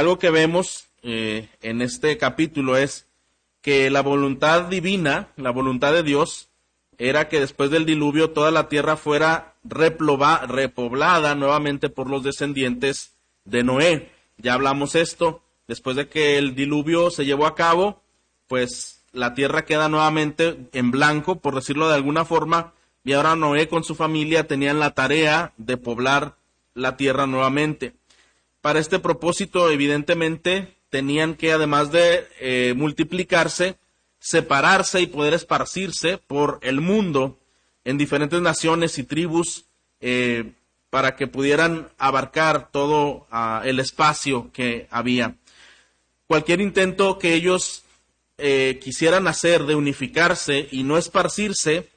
Algo que vemos eh, en este capítulo es que la voluntad divina, la voluntad de Dios, era que después del diluvio toda la tierra fuera repoblada nuevamente por los descendientes de Noé. Ya hablamos esto, después de que el diluvio se llevó a cabo, pues la tierra queda nuevamente en blanco, por decirlo de alguna forma, y ahora Noé con su familia tenían la tarea de poblar la tierra nuevamente. Para este propósito, evidentemente, tenían que, además de eh, multiplicarse, separarse y poder esparcirse por el mundo en diferentes naciones y tribus eh, para que pudieran abarcar todo ah, el espacio que había. Cualquier intento que ellos eh, quisieran hacer de unificarse y no esparcirse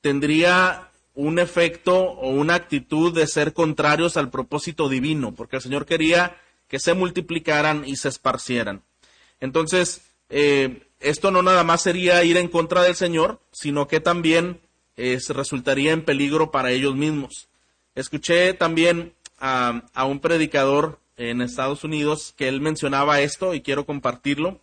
tendría un efecto o una actitud de ser contrarios al propósito divino, porque el Señor quería que se multiplicaran y se esparcieran. Entonces, eh, esto no nada más sería ir en contra del Señor, sino que también eh, resultaría en peligro para ellos mismos. Escuché también a, a, un predicador en Estados Unidos que él mencionaba esto y quiero compartirlo.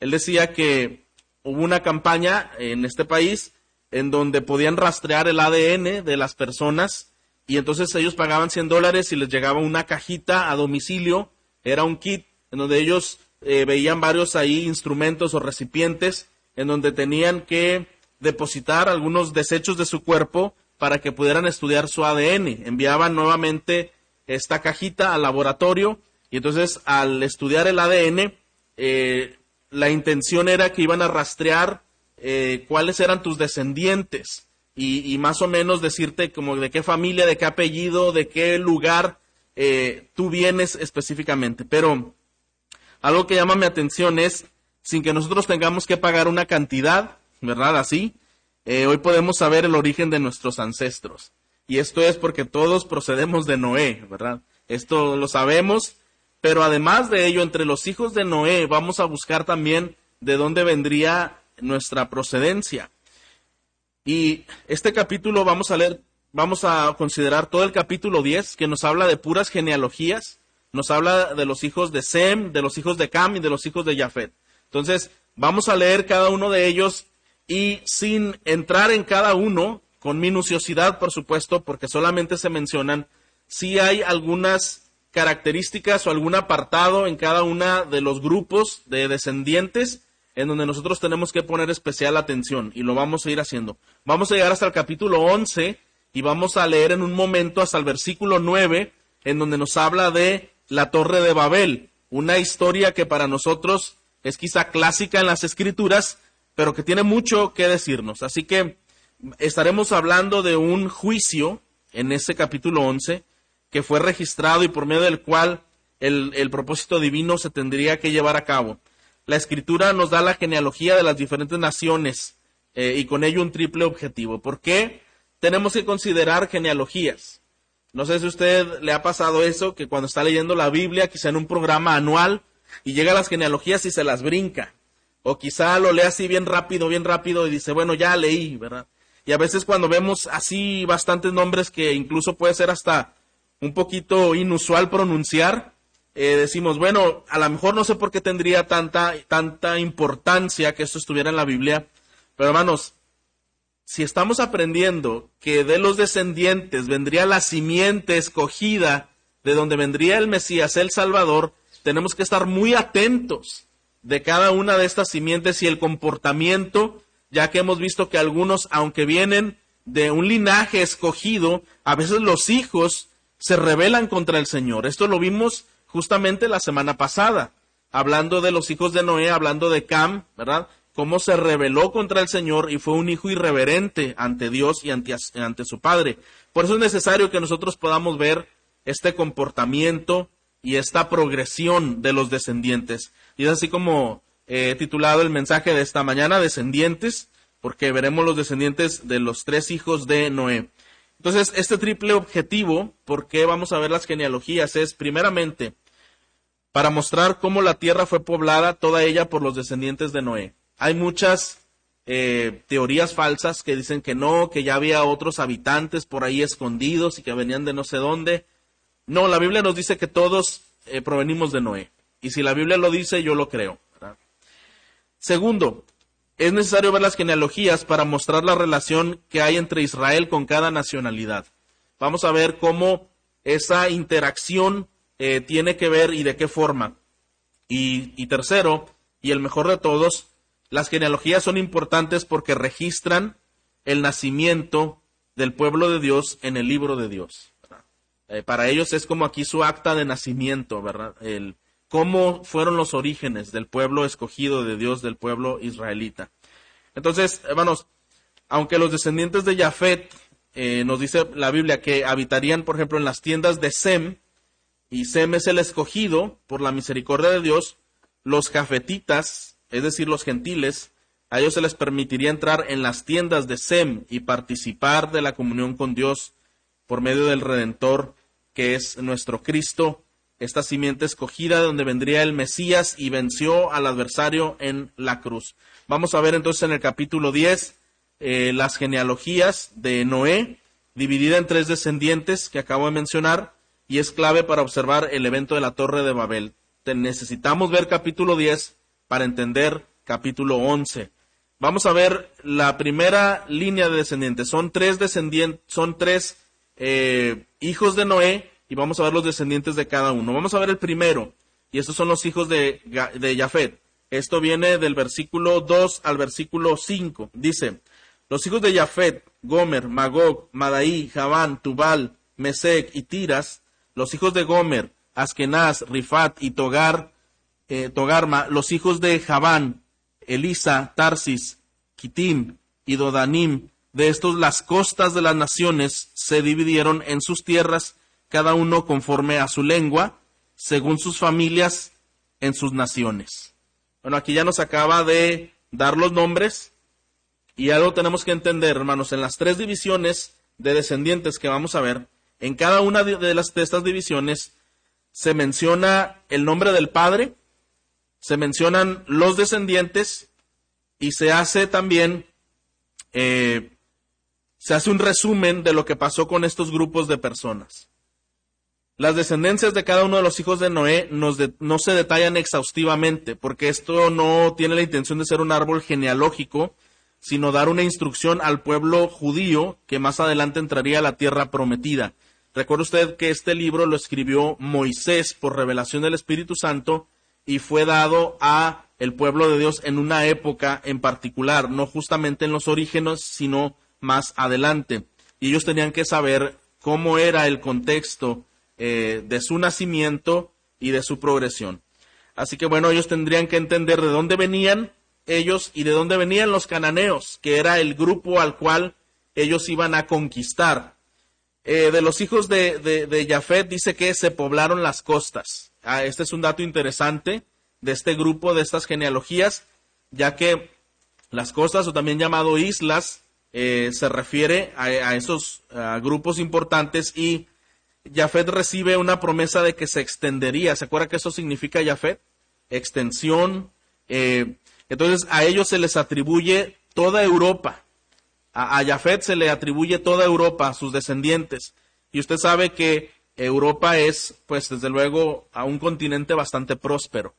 Él decía que hubo una campaña en este país en donde podían rastrear el ADN de las personas y entonces ellos pagaban 100 dólares y les llegaba una cajita a domicilio, era un kit en donde ellos eh, veían varios ahí instrumentos o recipientes en donde tenían que depositar algunos desechos de su cuerpo para que pudieran estudiar su ADN. Enviaban nuevamente esta cajita al laboratorio y entonces al estudiar el ADN, eh, la intención era que iban a rastrear eh, cuáles eran tus descendientes y, más o menos decirte como de qué familia, de qué apellido, de qué lugar tú vienes específicamente. Pero algo que llama mi atención es, sin que nosotros tengamos que pagar una cantidad, ¿verdad? Así, eh, hoy podemos saber el origen de nuestros ancestros. Y esto es porque todos procedemos de Noé, ¿verdad? Esto lo sabemos, pero además de ello, entre los hijos de Noé vamos a buscar también de dónde vendría nuestra procedencia. Y este capítulo vamos a leer, vamos a considerar todo el capítulo 10, que nos habla de puras genealogías, nos habla de los hijos de Sem, de los hijos de Cam y de los hijos de Jafet. Entonces, vamos a leer cada uno de ellos y sin entrar en cada uno, con minuciosidad, por supuesto, porque solamente se mencionan, si hay algunas características o algún apartado en cada una de los grupos de descendientes en donde nosotros tenemos que poner especial atención y lo vamos a ir haciendo. Vamos a llegar hasta el capítulo 11 y vamos a leer en un momento hasta el versículo 9 en donde nos habla de la Torre de Babel, una historia que para nosotros es quizá clásica en las escrituras, pero que tiene mucho que decirnos. Así que estaremos hablando de un juicio en ese capítulo 11 que fue registrado y por medio del cual el, propósito divino se tendría que llevar a cabo. La escritura nos da la genealogía de las diferentes naciones eh, y con ello un triple objetivo. ¿Por qué tenemos que considerar genealogías? No sé si a usted le ha pasado eso, que cuando está leyendo la Biblia, quizá en un programa anual, y llega a las genealogías y se las brinca. O quizá lo lee así bien rápido, bien rápido y dice, bueno, ya leí, ¿verdad? Y a veces cuando vemos así bastantes nombres que incluso puede ser hasta un poquito inusual pronunciar, eh, decimos, bueno, a lo mejor no sé por qué tendría tanta, tanta importancia que esto estuviera en la Biblia, pero hermanos, si estamos aprendiendo que de los descendientes vendría la simiente escogida, de donde vendría el Mesías, el Salvador, tenemos que estar muy atentos de cada una de estas simientes y el comportamiento, ya que hemos visto que algunos, aunque vienen de un linaje escogido, a veces los hijos se rebelan contra el Señor. Esto lo vimos justamente la semana pasada, hablando de los hijos de Noé, hablando de Cam, ¿verdad? cómo se rebeló contra el Señor y fue un hijo irreverente ante Dios y ante, su Padre. Por eso es necesario que nosotros podamos ver este comportamiento y esta progresión de los descendientes. Y es así como he titulado el mensaje de esta mañana, descendientes, porque veremos los descendientes de los tres hijos de Noé. Entonces, este triple objetivo, ¿por qué vamos a ver las genealogías? Es primeramente para mostrar cómo la tierra fue poblada, toda ella por los descendientes de Noé. Hay muchas eh, teorías falsas que dicen que no, que ya había otros habitantes por ahí escondidos y que venían de no sé dónde. No, la Biblia nos dice que todos eh, provenimos de Noé. Y si la Biblia lo dice, yo lo creo. Segundo, es necesario ver las genealogías para mostrar la relación que hay entre Israel con cada nacionalidad. Vamos a ver cómo esa interacción eh, tiene que ver y de qué forma. y tercero, y el mejor de todos, las genealogías son importantes porque registran el nacimiento del pueblo de Dios en el libro de Dios. Eh, para ellos es como aquí su acta de nacimiento, ¿verdad? El, cómo fueron los orígenes del pueblo escogido de Dios, del pueblo israelita. Entonces, hermanos, aunque los descendientes de Jafet, eh, nos dice la Biblia que habitarían, por ejemplo, en las tiendas de Sem, y Sem es el escogido por la misericordia de Dios, los jafetitas, es decir, los gentiles, a ellos se les permitiría entrar en las tiendas de Sem y participar de la comunión con Dios por medio del Redentor, que es nuestro Cristo, esta simiente escogida de donde vendría el Mesías y venció al adversario en la cruz. Vamos a ver entonces en el capítulo 10 eh, las genealogías de Noé, dividida en tres descendientes que acabo de mencionar, y es clave para observar el evento de la Torre de Babel. necesitamos ver capítulo 10 para entender capítulo 11. Vamos a ver la primera línea de descendientes. Son tres descendientes, son tres eh, hijos de Noé y vamos a ver los descendientes de cada uno. Vamos a ver el primero y estos son los hijos de, de Jafet. Esto viene del versículo 2 al versículo 5. Dice, los hijos de Jafet, Gomer, Magog, Madaí, Javán, Tubal, Mesec y Tiras, los hijos de Gomer, Askenaz, Rifat y Togar, eh, Togarma, los hijos de Javán, Elisa, Tarsis, Kitim y Dodanim. De estos las costas de las naciones se dividieron en sus tierras, cada uno conforme a su lengua, según sus familias en sus naciones. Bueno, aquí ya nos acaba de dar los nombres y algo tenemos que entender, hermanos, en las tres divisiones de descendientes que vamos a ver, en cada una de, las, estas divisiones se menciona el nombre del padre, se mencionan los descendientes y se hace también, eh, se hace un resumen de lo que pasó con estos grupos de personas. Las descendencias de cada uno de los hijos de Noé no se detallan exhaustivamente, porque esto no tiene la intención de ser un árbol genealógico, sino dar una instrucción al pueblo judío que más adelante entraría a la tierra prometida. Recuerda usted que este libro lo escribió Moisés por revelación del Espíritu Santo y fue dado a el pueblo de Dios en una época en particular, no justamente en los orígenes, sino más adelante. Y ellos tenían que saber cómo era el contexto eh, de su nacimiento y de su progresión. Así que bueno, ellos tendrían que entender de dónde venían ellos y de dónde venían los cananeos, que era el grupo al cual ellos iban a conquistar. Eh, de los hijos de, de, de Jafet dice que se poblaron las costas. Ah, este es un dato interesante de este grupo, de estas genealogías, ya que las costas, o también llamado islas, eh, se refiere a, esos grupos importantes y Jafet recibe una promesa de que se extendería. ¿Se acuerda que eso significa Jafet? Extensión. Eh, entonces a ellos se les atribuye toda Europa. A, a se le atribuye toda Europa, a sus descendientes. Y usted sabe que Europa es, pues desde luego, a un continente bastante próspero.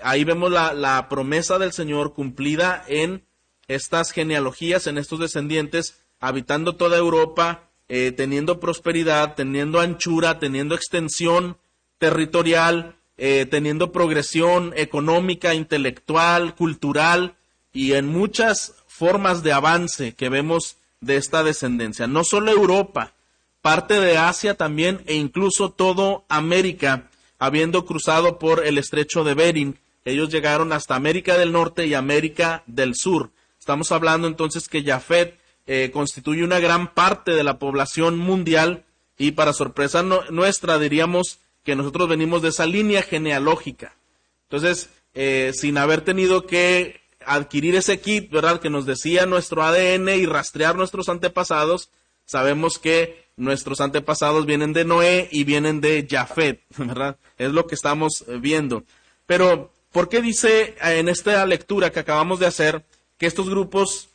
Ahí vemos la, promesa del Señor cumplida en estas genealogías, en estos descendientes, habitando toda Europa, eh, teniendo prosperidad, teniendo anchura, teniendo extensión territorial, eh, teniendo progresión económica, intelectual, cultural y en muchas formas de avance que vemos de esta descendencia. No solo Europa, parte de Asia también e incluso todo América, habiendo cruzado por el estrecho de Bering. Ellos llegaron hasta América del Norte y América del Sur. Estamos hablando entonces que Jafet eh, constituye una gran parte de la población mundial y para sorpresa nuestra diríamos que nosotros venimos de esa línea genealógica. Entonces, eh, sin haber tenido que adquirir ese kit, ¿verdad? Que nos decía nuestro ADN y rastrear nuestros antepasados, sabemos que nuestros antepasados vienen de Noé y vienen de Jafet, ¿verdad? Es lo que estamos eh, viendo. Pero, ¿por qué dice eh, en esta lectura que acabamos de hacer que estos grupos,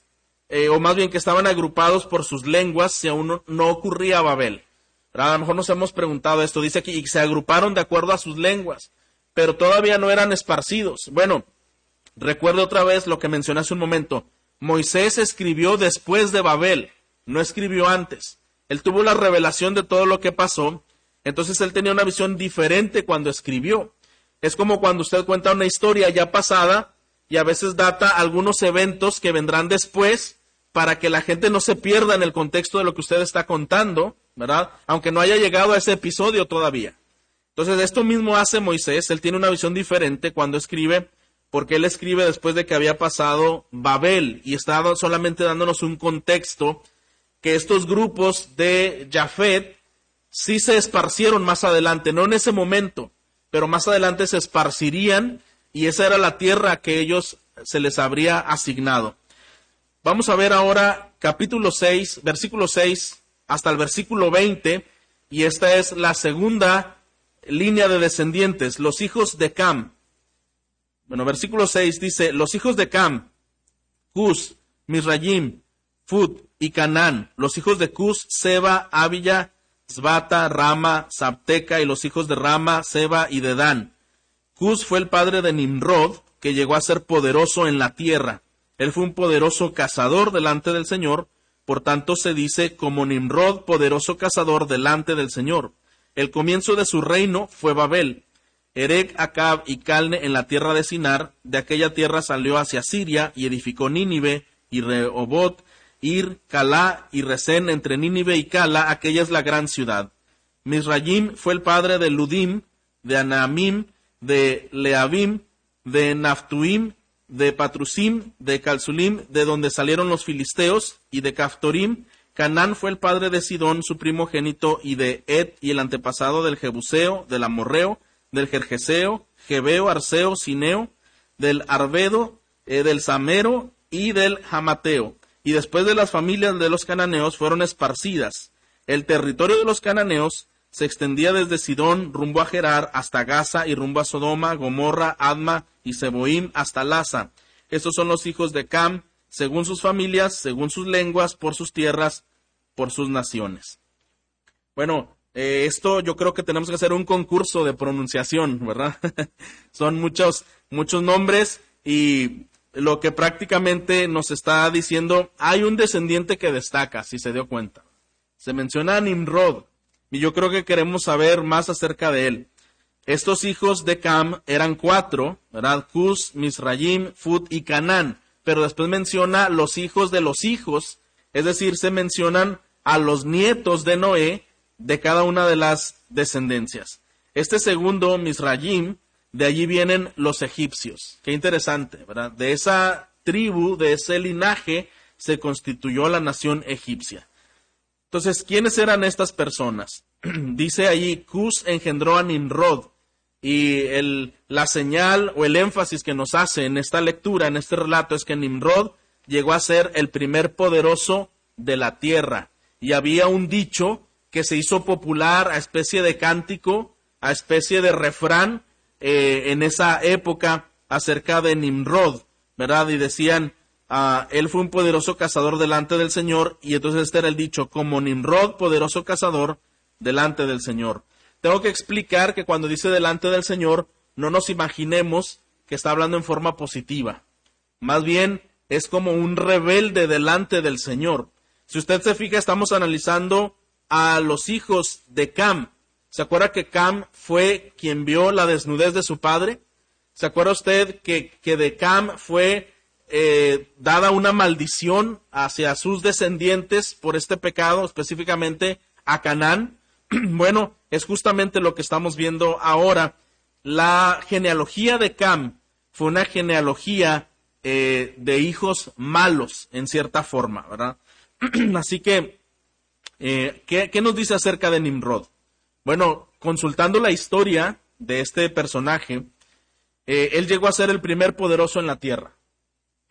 eh, o más bien que estaban agrupados por sus lenguas, si aún no, ocurría Babel? A lo mejor nos hemos preguntado esto, dice aquí, y se agruparon de acuerdo a sus lenguas. pero todavía no eran esparcidos. Bueno, recuerdo otra vez lo que mencioné hace un momento. Moisés escribió después de Babel, no escribió antes. Él tuvo la revelación de todo lo que pasó, entonces él tenía una visión diferente cuando escribió. Es como cuando usted cuenta una historia ya pasada y a veces data algunos eventos que vendrán después para que la gente no se pierda en el contexto de lo que usted está contando, ¿verdad? Aunque no haya llegado a ese episodio todavía. Entonces, esto mismo hace Moisés, él tiene una visión diferente cuando escribe, porque él escribe después de que había pasado Babel y está solamente dándonos un contexto que estos grupos de Jafet sí se esparcieron más adelante, no en ese momento, pero más adelante se esparcirían y esa era la tierra que ellos se les habría asignado. Vamos a ver ahora capítulo 6, versículo 6 hasta el versículo 20, y esta es la segunda línea de descendientes, los hijos de Cam. Bueno, versículo 6 dice, los hijos de Cam, Cus, Misrayim, Fud y Canán, los hijos de Cus, Seba, Abilla, Zvata, Rama, Sabteca y los hijos de Rama, Seba y de Dan. Cus fue el padre de Nimrod, que llegó a ser poderoso en la tierra. Él fue un poderoso cazador delante del Señor, por tanto se dice como Nimrod, poderoso cazador delante del Señor. El comienzo de su reino fue Babel. Erec, Acab y Calne en la tierra de Sinar, de aquella tierra salió hacia Siria y edificó Nínive y Rehobot, Ir, Calá y Resén entre Nínive y Cala, aquella es la gran ciudad. Misrayim fue el padre de Ludim, de Anamim, de Leabim, de Naftuim, de Patrusim, de Calzulim, de donde salieron los filisteos, y de Caftorim. Canán fue el padre de Sidón, su primogénito, y de Ed, y el antepasado del Jebuseo, del Amorreo, del Jerjeseo, Jebeo, Arceo, Sineo, del Arbedo, eh, del Samero y del Jamateo y después de las familias de los cananeos fueron esparcidas. El territorio de los cananeos se extendía desde Sidón rumbo a Gerar hasta Gaza y rumbo a Sodoma, Gomorra, Adma y Seboim hasta Laza. Estos son los hijos de Cam, según sus familias, según sus lenguas, por sus tierras, por sus naciones. Bueno, eh, esto yo creo que tenemos que hacer un concurso de pronunciación, ¿verdad? son muchos, muchos nombres y lo que prácticamente nos está diciendo, hay un descendiente que destaca, si se dio cuenta. Se menciona a Nimrod, y yo creo que queremos saber más acerca de él. Estos hijos de Cam eran cuatro, ¿verdad? Cus, Misrayim, Fut y Canán, pero después menciona los hijos de los hijos, es decir, se mencionan a los nietos de Noé de cada una de las descendencias. Este segundo, Misrayim, de allí vienen los egipcios. Qué interesante, ¿verdad? De esa tribu, de ese linaje, se constituyó la nación egipcia. Entonces, ¿quiénes eran estas personas? Dice allí, Cus engendró a Nimrod. Y el, la señal o el énfasis que nos hace en esta lectura, en este relato, es que Nimrod llegó a ser el primer poderoso de la tierra. Y había un dicho que se hizo popular a especie de cántico, a especie de refrán, eh, en esa época acerca de Nimrod, ¿verdad? Y decían, ah, él fue un poderoso cazador delante del Señor, y entonces este era el dicho, como Nimrod, poderoso cazador delante del Señor. Tengo que explicar que cuando dice delante del Señor, no nos imaginemos que está hablando en forma positiva. Más bien es como un rebelde delante del Señor. Si usted se fija, estamos analizando a los hijos de Cam, ¿Se acuerda que Cam fue quien vio la desnudez de su padre? ¿Se acuerda usted que, de Cam fue eh, dada una maldición hacia sus descendientes por este pecado, específicamente a Canaán? bueno, es justamente lo que estamos viendo ahora. La genealogía de Cam fue una genealogía eh, de hijos malos, en cierta forma, ¿verdad? Así que, eh, ¿qué, ¿qué nos dice acerca de Nimrod? Bueno, consultando la historia de este personaje, eh, él llegó a ser el primer poderoso en la tierra.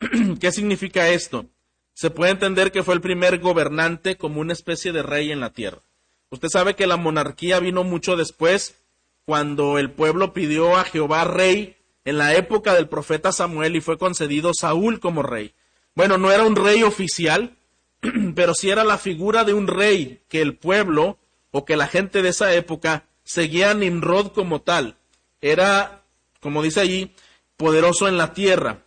¿Qué significa esto? Se puede entender que fue el primer gobernante como una especie de rey en la tierra. Usted sabe que la monarquía vino mucho después, cuando el pueblo pidió a Jehová rey en la época del profeta Samuel y fue concedido Saúl como rey. Bueno, no era un rey oficial, pero sí era la figura de un rey que el pueblo o que la gente de esa época seguía Nimrod como tal. Era como dice allí, poderoso en la tierra,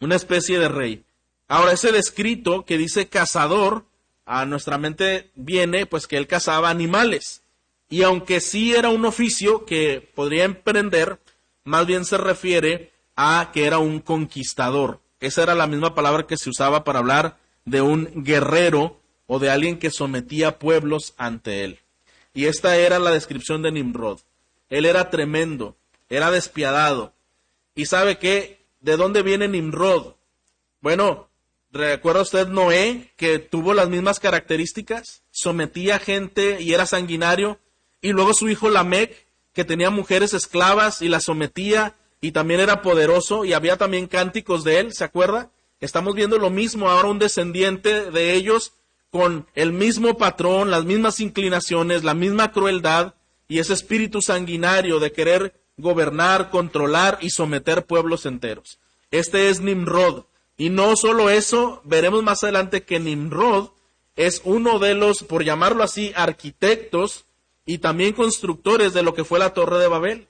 una especie de rey. Ahora, ese descrito que dice cazador, a nuestra mente viene pues que él cazaba animales. Y aunque sí era un oficio que podría emprender, más bien se refiere a que era un conquistador. Esa era la misma palabra que se usaba para hablar de un guerrero o de alguien que sometía pueblos ante él. Y esta era la descripción de Nimrod. Él era tremendo, era despiadado. ¿Y sabe qué? ¿De dónde viene Nimrod? Bueno, ¿recuerda usted Noé que tuvo las mismas características? Sometía gente y era sanguinario. Y luego su hijo Lamec, que tenía mujeres esclavas y las sometía y también era poderoso y había también cánticos de él, ¿se acuerda? Estamos viendo lo mismo ahora un descendiente de ellos con el mismo patrón, las mismas inclinaciones, la misma crueldad y ese espíritu sanguinario de querer gobernar, controlar y someter pueblos enteros. Este es Nimrod. Y no solo eso, veremos más adelante que Nimrod es uno de los, por llamarlo así, arquitectos y también constructores de lo que fue la Torre de Babel.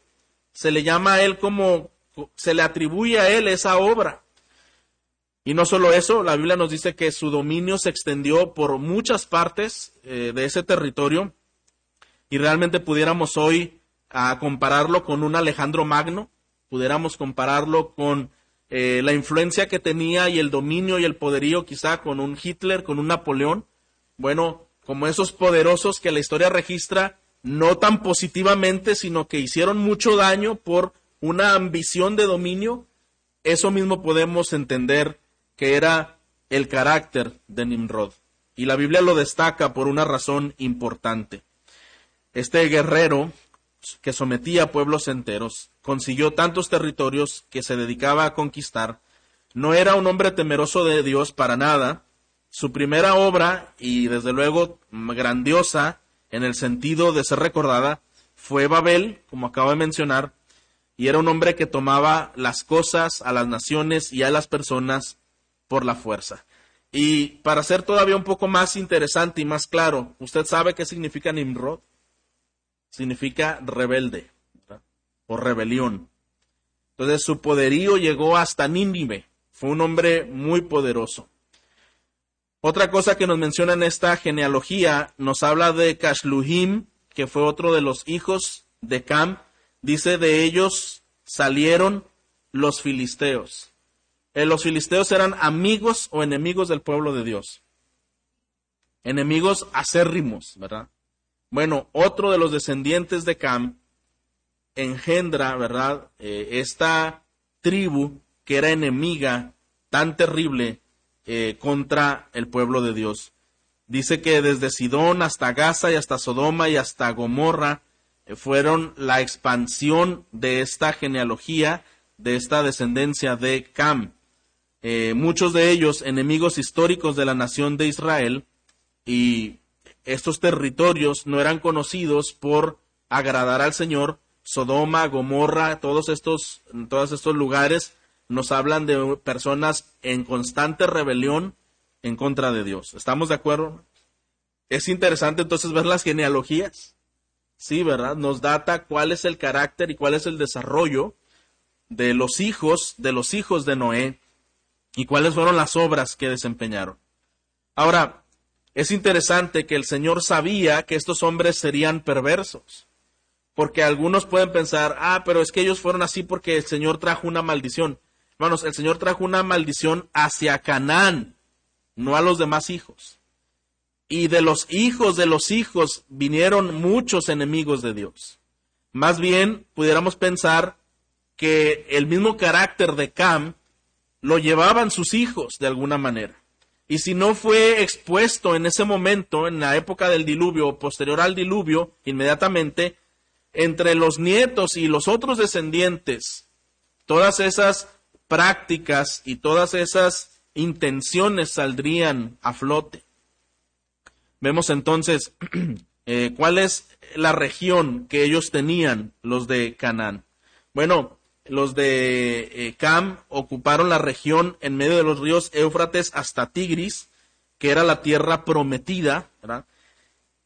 Se le llama a él como, se le atribuye a él esa obra. Y no solo eso, la Biblia nos dice que su dominio se extendió por muchas partes eh, de ese territorio y realmente pudiéramos hoy a compararlo con un Alejandro Magno, pudiéramos compararlo con eh, la influencia que tenía y el dominio y el poderío quizá con un Hitler, con un Napoleón. Bueno, como esos poderosos que la historia registra no tan positivamente, sino que hicieron mucho daño por una ambición de dominio, eso mismo podemos entender que era el carácter de Nimrod. Y la Biblia lo destaca por una razón importante. Este guerrero que sometía a pueblos enteros, consiguió tantos territorios que se dedicaba a conquistar, no era un hombre temeroso de Dios para nada. Su primera obra, y desde luego grandiosa en el sentido de ser recordada, fue Babel, como acabo de mencionar, y era un hombre que tomaba las cosas, a las naciones y a las personas por la fuerza. Y para ser todavía un poco más interesante y más claro, ¿usted sabe qué significa Nimrod? Significa rebelde o rebelión. Entonces su poderío llegó hasta Nínive. Fue un hombre muy poderoso. Otra cosa que nos menciona en esta genealogía nos habla de Kashluhim, que fue otro de los hijos de Cam. Dice de ellos salieron los filisteos. Eh, los filisteos eran amigos o enemigos del pueblo de Dios. Enemigos acérrimos, ¿verdad? Bueno, otro de los descendientes de Cam engendra, ¿verdad? Eh, esta tribu que era enemiga tan terrible eh, contra el pueblo de Dios. Dice que desde Sidón hasta Gaza y hasta Sodoma y hasta Gomorra fueron la expansión de esta genealogía, de esta descendencia de Cam. Eh, muchos de ellos enemigos históricos de la nación de Israel, y estos territorios no eran conocidos por agradar al Señor. Sodoma, Gomorra, todos estos, todos estos lugares nos hablan de personas en constante rebelión en contra de Dios. ¿Estamos de acuerdo? Es interesante entonces ver las genealogías. Sí, ¿verdad? Nos data cuál es el carácter y cuál es el desarrollo de los hijos, de los hijos de Noé, y cuáles fueron las obras que desempeñaron. Ahora, es interesante que el Señor sabía que estos hombres serían perversos, porque algunos pueden pensar, ah, pero es que ellos fueron así porque el Señor trajo una maldición. Hermanos, el Señor trajo una maldición hacia Canaán, no a los demás hijos. Y de los hijos de los hijos vinieron muchos enemigos de Dios. Más bien, pudiéramos pensar que el mismo carácter de Cam lo llevaban sus hijos de alguna manera. Y si no fue expuesto en ese momento, en la época del diluvio o posterior al diluvio, inmediatamente, entre los nietos y los otros descendientes, todas esas prácticas y todas esas intenciones saldrían a flote. Vemos entonces eh, cuál es la región que ellos tenían, los de Canaán. Bueno, los de eh, Cam ocuparon la región en medio de los ríos Éufrates hasta Tigris, que era la tierra prometida.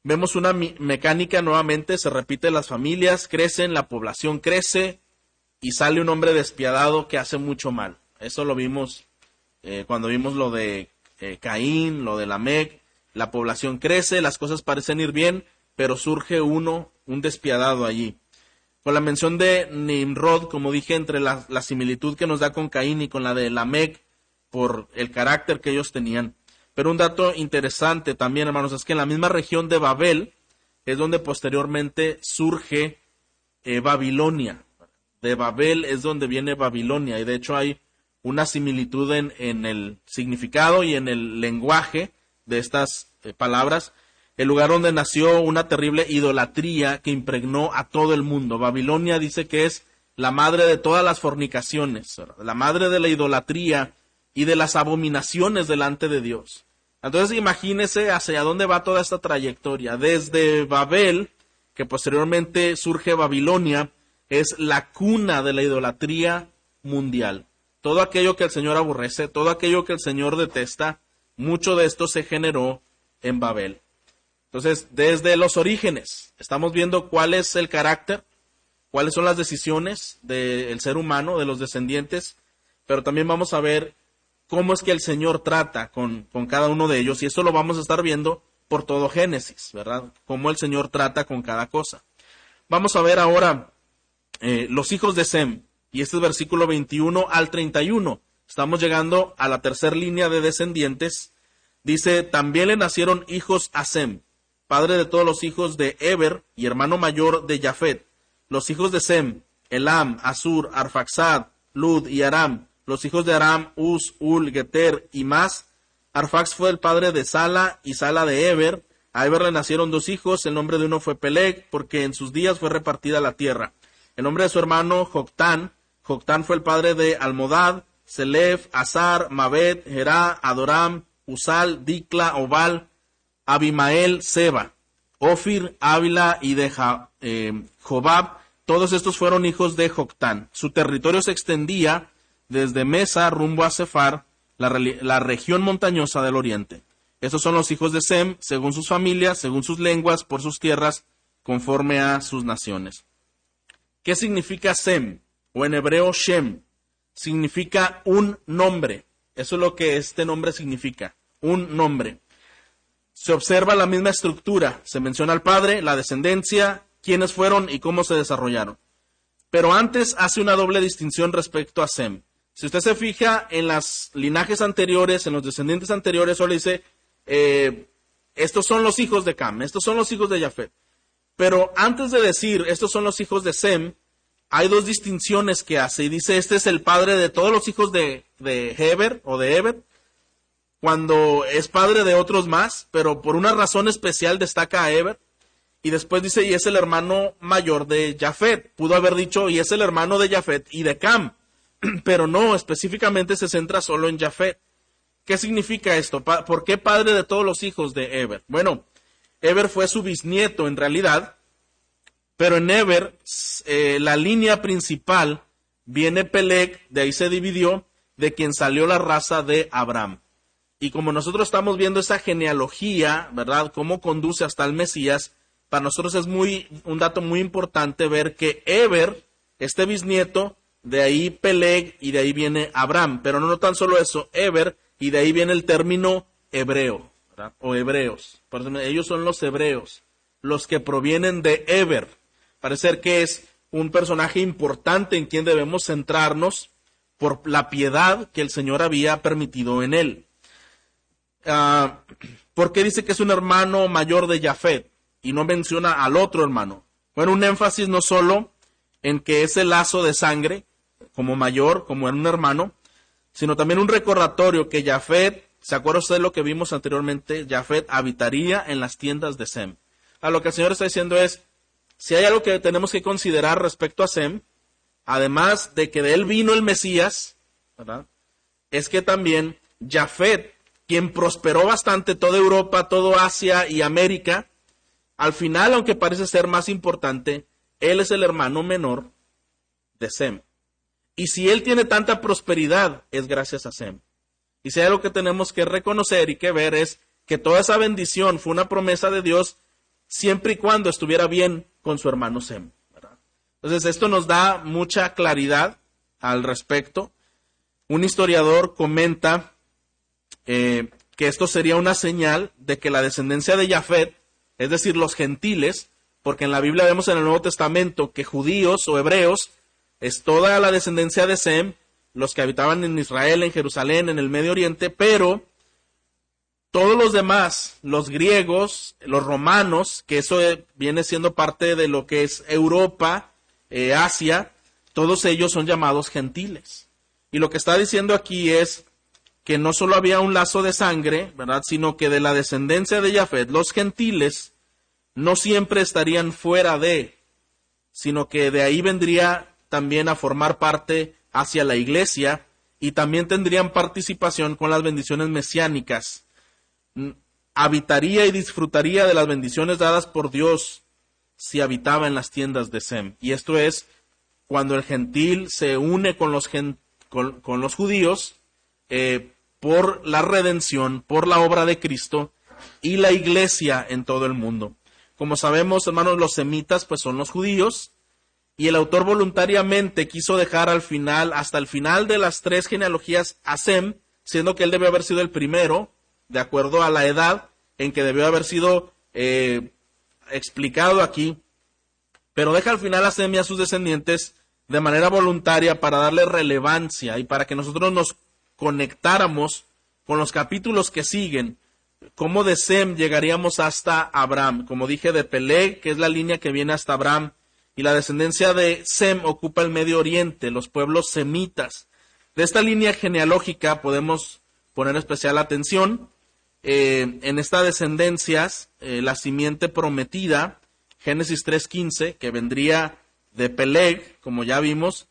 Vemos una mecánica nuevamente, se repite, las familias crecen, la población crece, y sale un hombre despiadado que hace mucho mal. Eso lo vimos eh, cuando vimos lo de eh, Caín, lo de Lamec. La población crece, las cosas parecen ir bien, pero surge uno, un despiadado allí. Con la mención de Nimrod, como dije, entre la, similitud que nos da con Caín y con la de Lamec, por el carácter que ellos tenían. Pero un dato interesante también, hermanos, es que en la misma región de Babel es donde posteriormente surge eh, Babilonia. De Babel es donde viene Babilonia y de hecho hay una similitud en, en el significado y en el lenguaje de estas eh, palabras. El lugar donde nació una terrible idolatría que impregnó a todo el mundo. Babilonia dice que es la madre de todas las fornicaciones, la madre de la idolatría y de las abominaciones delante de Dios. Entonces imagínese hacia dónde va toda esta trayectoria. Desde Babel, que posteriormente surge Babilonia, es la cuna de la idolatría mundial. Todo aquello que el Señor aborrece, todo aquello que el Señor detesta, mucho de esto se generó en Babel. Entonces, desde los orígenes, estamos viendo cuál es el carácter, cuáles son las decisiones del ser humano, de los descendientes, pero también vamos a ver cómo es que el Señor trata con, cada uno de ellos, y esto lo vamos a estar viendo por todo Génesis, ¿verdad? Cómo el Señor trata con cada cosa. Vamos a ver ahora eh, los hijos de Sem, y este es versículo 21 al 31. Estamos llegando a la tercera línea de descendientes. Dice, también le nacieron hijos a Sem, padre de todos los hijos de Eber y hermano mayor de Jafet. Los hijos de Sem, Elam, Asur, Arfaxad, Lud y Aram los hijos de Aram, Uz, Ul, Geter y más. Arfax fue el padre de Sala y Sala de Eber. A Eber le nacieron dos hijos, el nombre de uno fue Peleg, porque en sus días fue repartida la tierra. El nombre de su hermano, Joctán. Joctán fue el padre de Almodad, Selef, Azar, Mabet, Gerá, Adoram, Usal, Dikla, Obal, Abimael, Seba, Ofir, Ávila y de eh, Jobab. Todos estos fueron hijos de Joctán. Su territorio se extendía desde Mesa rumbo a Cefar, la, región montañosa del oriente. Estos son los hijos de Sem, según sus familias, según sus lenguas, por sus tierras, conforme a sus naciones. ¿Qué significa Sem? O en hebreo Shem. Significa un nombre. Eso es lo que este nombre significa. Un nombre. Se observa la misma estructura. Se menciona al padre, la descendencia, quiénes fueron y cómo se desarrollaron. Pero antes hace una doble distinción respecto a Sem. Si usted se fija en las linajes anteriores, en los descendientes anteriores, solo dice, eh, estos son los hijos de Cam, estos son los hijos de Jafet. Pero antes de decir, estos son los hijos de Sem, hay dos distinciones que hace. Y dice, este es el padre de todos los hijos de, Heber o de Eber, cuando es padre de otros más, pero por una razón especial destaca a Eber. Y después dice, y es el hermano mayor de Jafet. Pudo haber dicho, y es el hermano de Jafet y de Cam pero no, específicamente se centra solo en Jafet. ¿Qué significa esto? ¿Por qué padre de todos los hijos de Eber? Bueno, Eber fue su bisnieto en realidad, pero en Eber eh, la línea principal viene Peleg, de ahí se dividió, de quien salió la raza de Abraham. Y como nosotros estamos viendo esa genealogía, ¿verdad? Cómo conduce hasta el Mesías, para nosotros es muy, un dato muy importante ver que Eber, este bisnieto, de ahí Peleg y de ahí viene Abraham. Pero no, tan solo eso, Eber, y de ahí viene el término hebreo, o hebreos. ellos son los hebreos, los que provienen de Eber. Parece que es un personaje importante en quien debemos centrarnos por la piedad que el Señor había permitido en él. Ah, ¿Por qué dice que es un hermano mayor de Jafet y no menciona al otro hermano? Bueno, un énfasis no solo en que es el lazo de sangre, como mayor, como en un hermano, sino también un recordatorio que Jafet, ¿se acuerda usted de lo que vimos anteriormente? Jafet habitaría en las tiendas de Sem. A lo que el Señor está diciendo es, si hay algo que tenemos que considerar respecto a Sem, además de que de él vino el Mesías. Es que también Jafet, quien prosperó bastante toda Europa, toda Asia y América, al final, aunque parece ser más importante, él es el hermano menor de Sem. Y si él tiene tanta prosperidad, es gracias a Sem. Y si hay algo que tenemos que reconocer y que ver es que toda esa bendición fue una promesa de Dios siempre y cuando estuviera bien con su hermano Sem. Entonces, esto nos da mucha claridad al respecto. Un historiador comenta eh, que esto sería una señal de que la descendencia de Jafet, es decir, los gentiles, porque en la Biblia vemos en el Nuevo Testamento que judíos o hebreos es toda la descendencia de Sem, los que habitaban en Israel, en Jerusalén, en el Medio Oriente, pero todos los demás, los griegos, los romanos, que eso eh, viene siendo parte de lo que es Europa, eh, Asia, todos ellos son llamados gentiles. Y lo que está diciendo aquí es que no solo había un lazo de sangre, ¿verdad? Sino que de la descendencia de Jafet, los gentiles no siempre estarían fuera de, sino que de ahí vendría también a formar parte hacia la iglesia y también tendrían participación con las bendiciones mesiánicas habitaría y disfrutaría de las bendiciones dadas por Dios si habitaba en las tiendas de Sem. Y esto es cuando el gentil se une con los, con, los judíos eh, por la redención, por la obra de Cristo y la iglesia en todo el mundo. Como sabemos, hermanos, los semitas pues son los judíos y el autor voluntariamente quiso dejar al final, hasta el final de las tres genealogías a Sem, siendo que él debe haber sido el primero, de acuerdo a la edad en que debió haber sido eh, explicado aquí, pero deja al final a Sem y a sus descendientes de manera voluntaria para darle relevancia y para que nosotros nos conectáramos con los capítulos que siguen, cómo de Sem llegaríamos hasta Abraham, como dije de Peleg, que es la línea que viene hasta Abraham, y la descendencia de Sem ocupa el Medio Oriente, los pueblos semitas. De esta línea genealógica podemos poner especial atención eh, en esta descendencias, eh, la simiente prometida, Génesis 3.15, que vendría de Peleg, como ya vimos,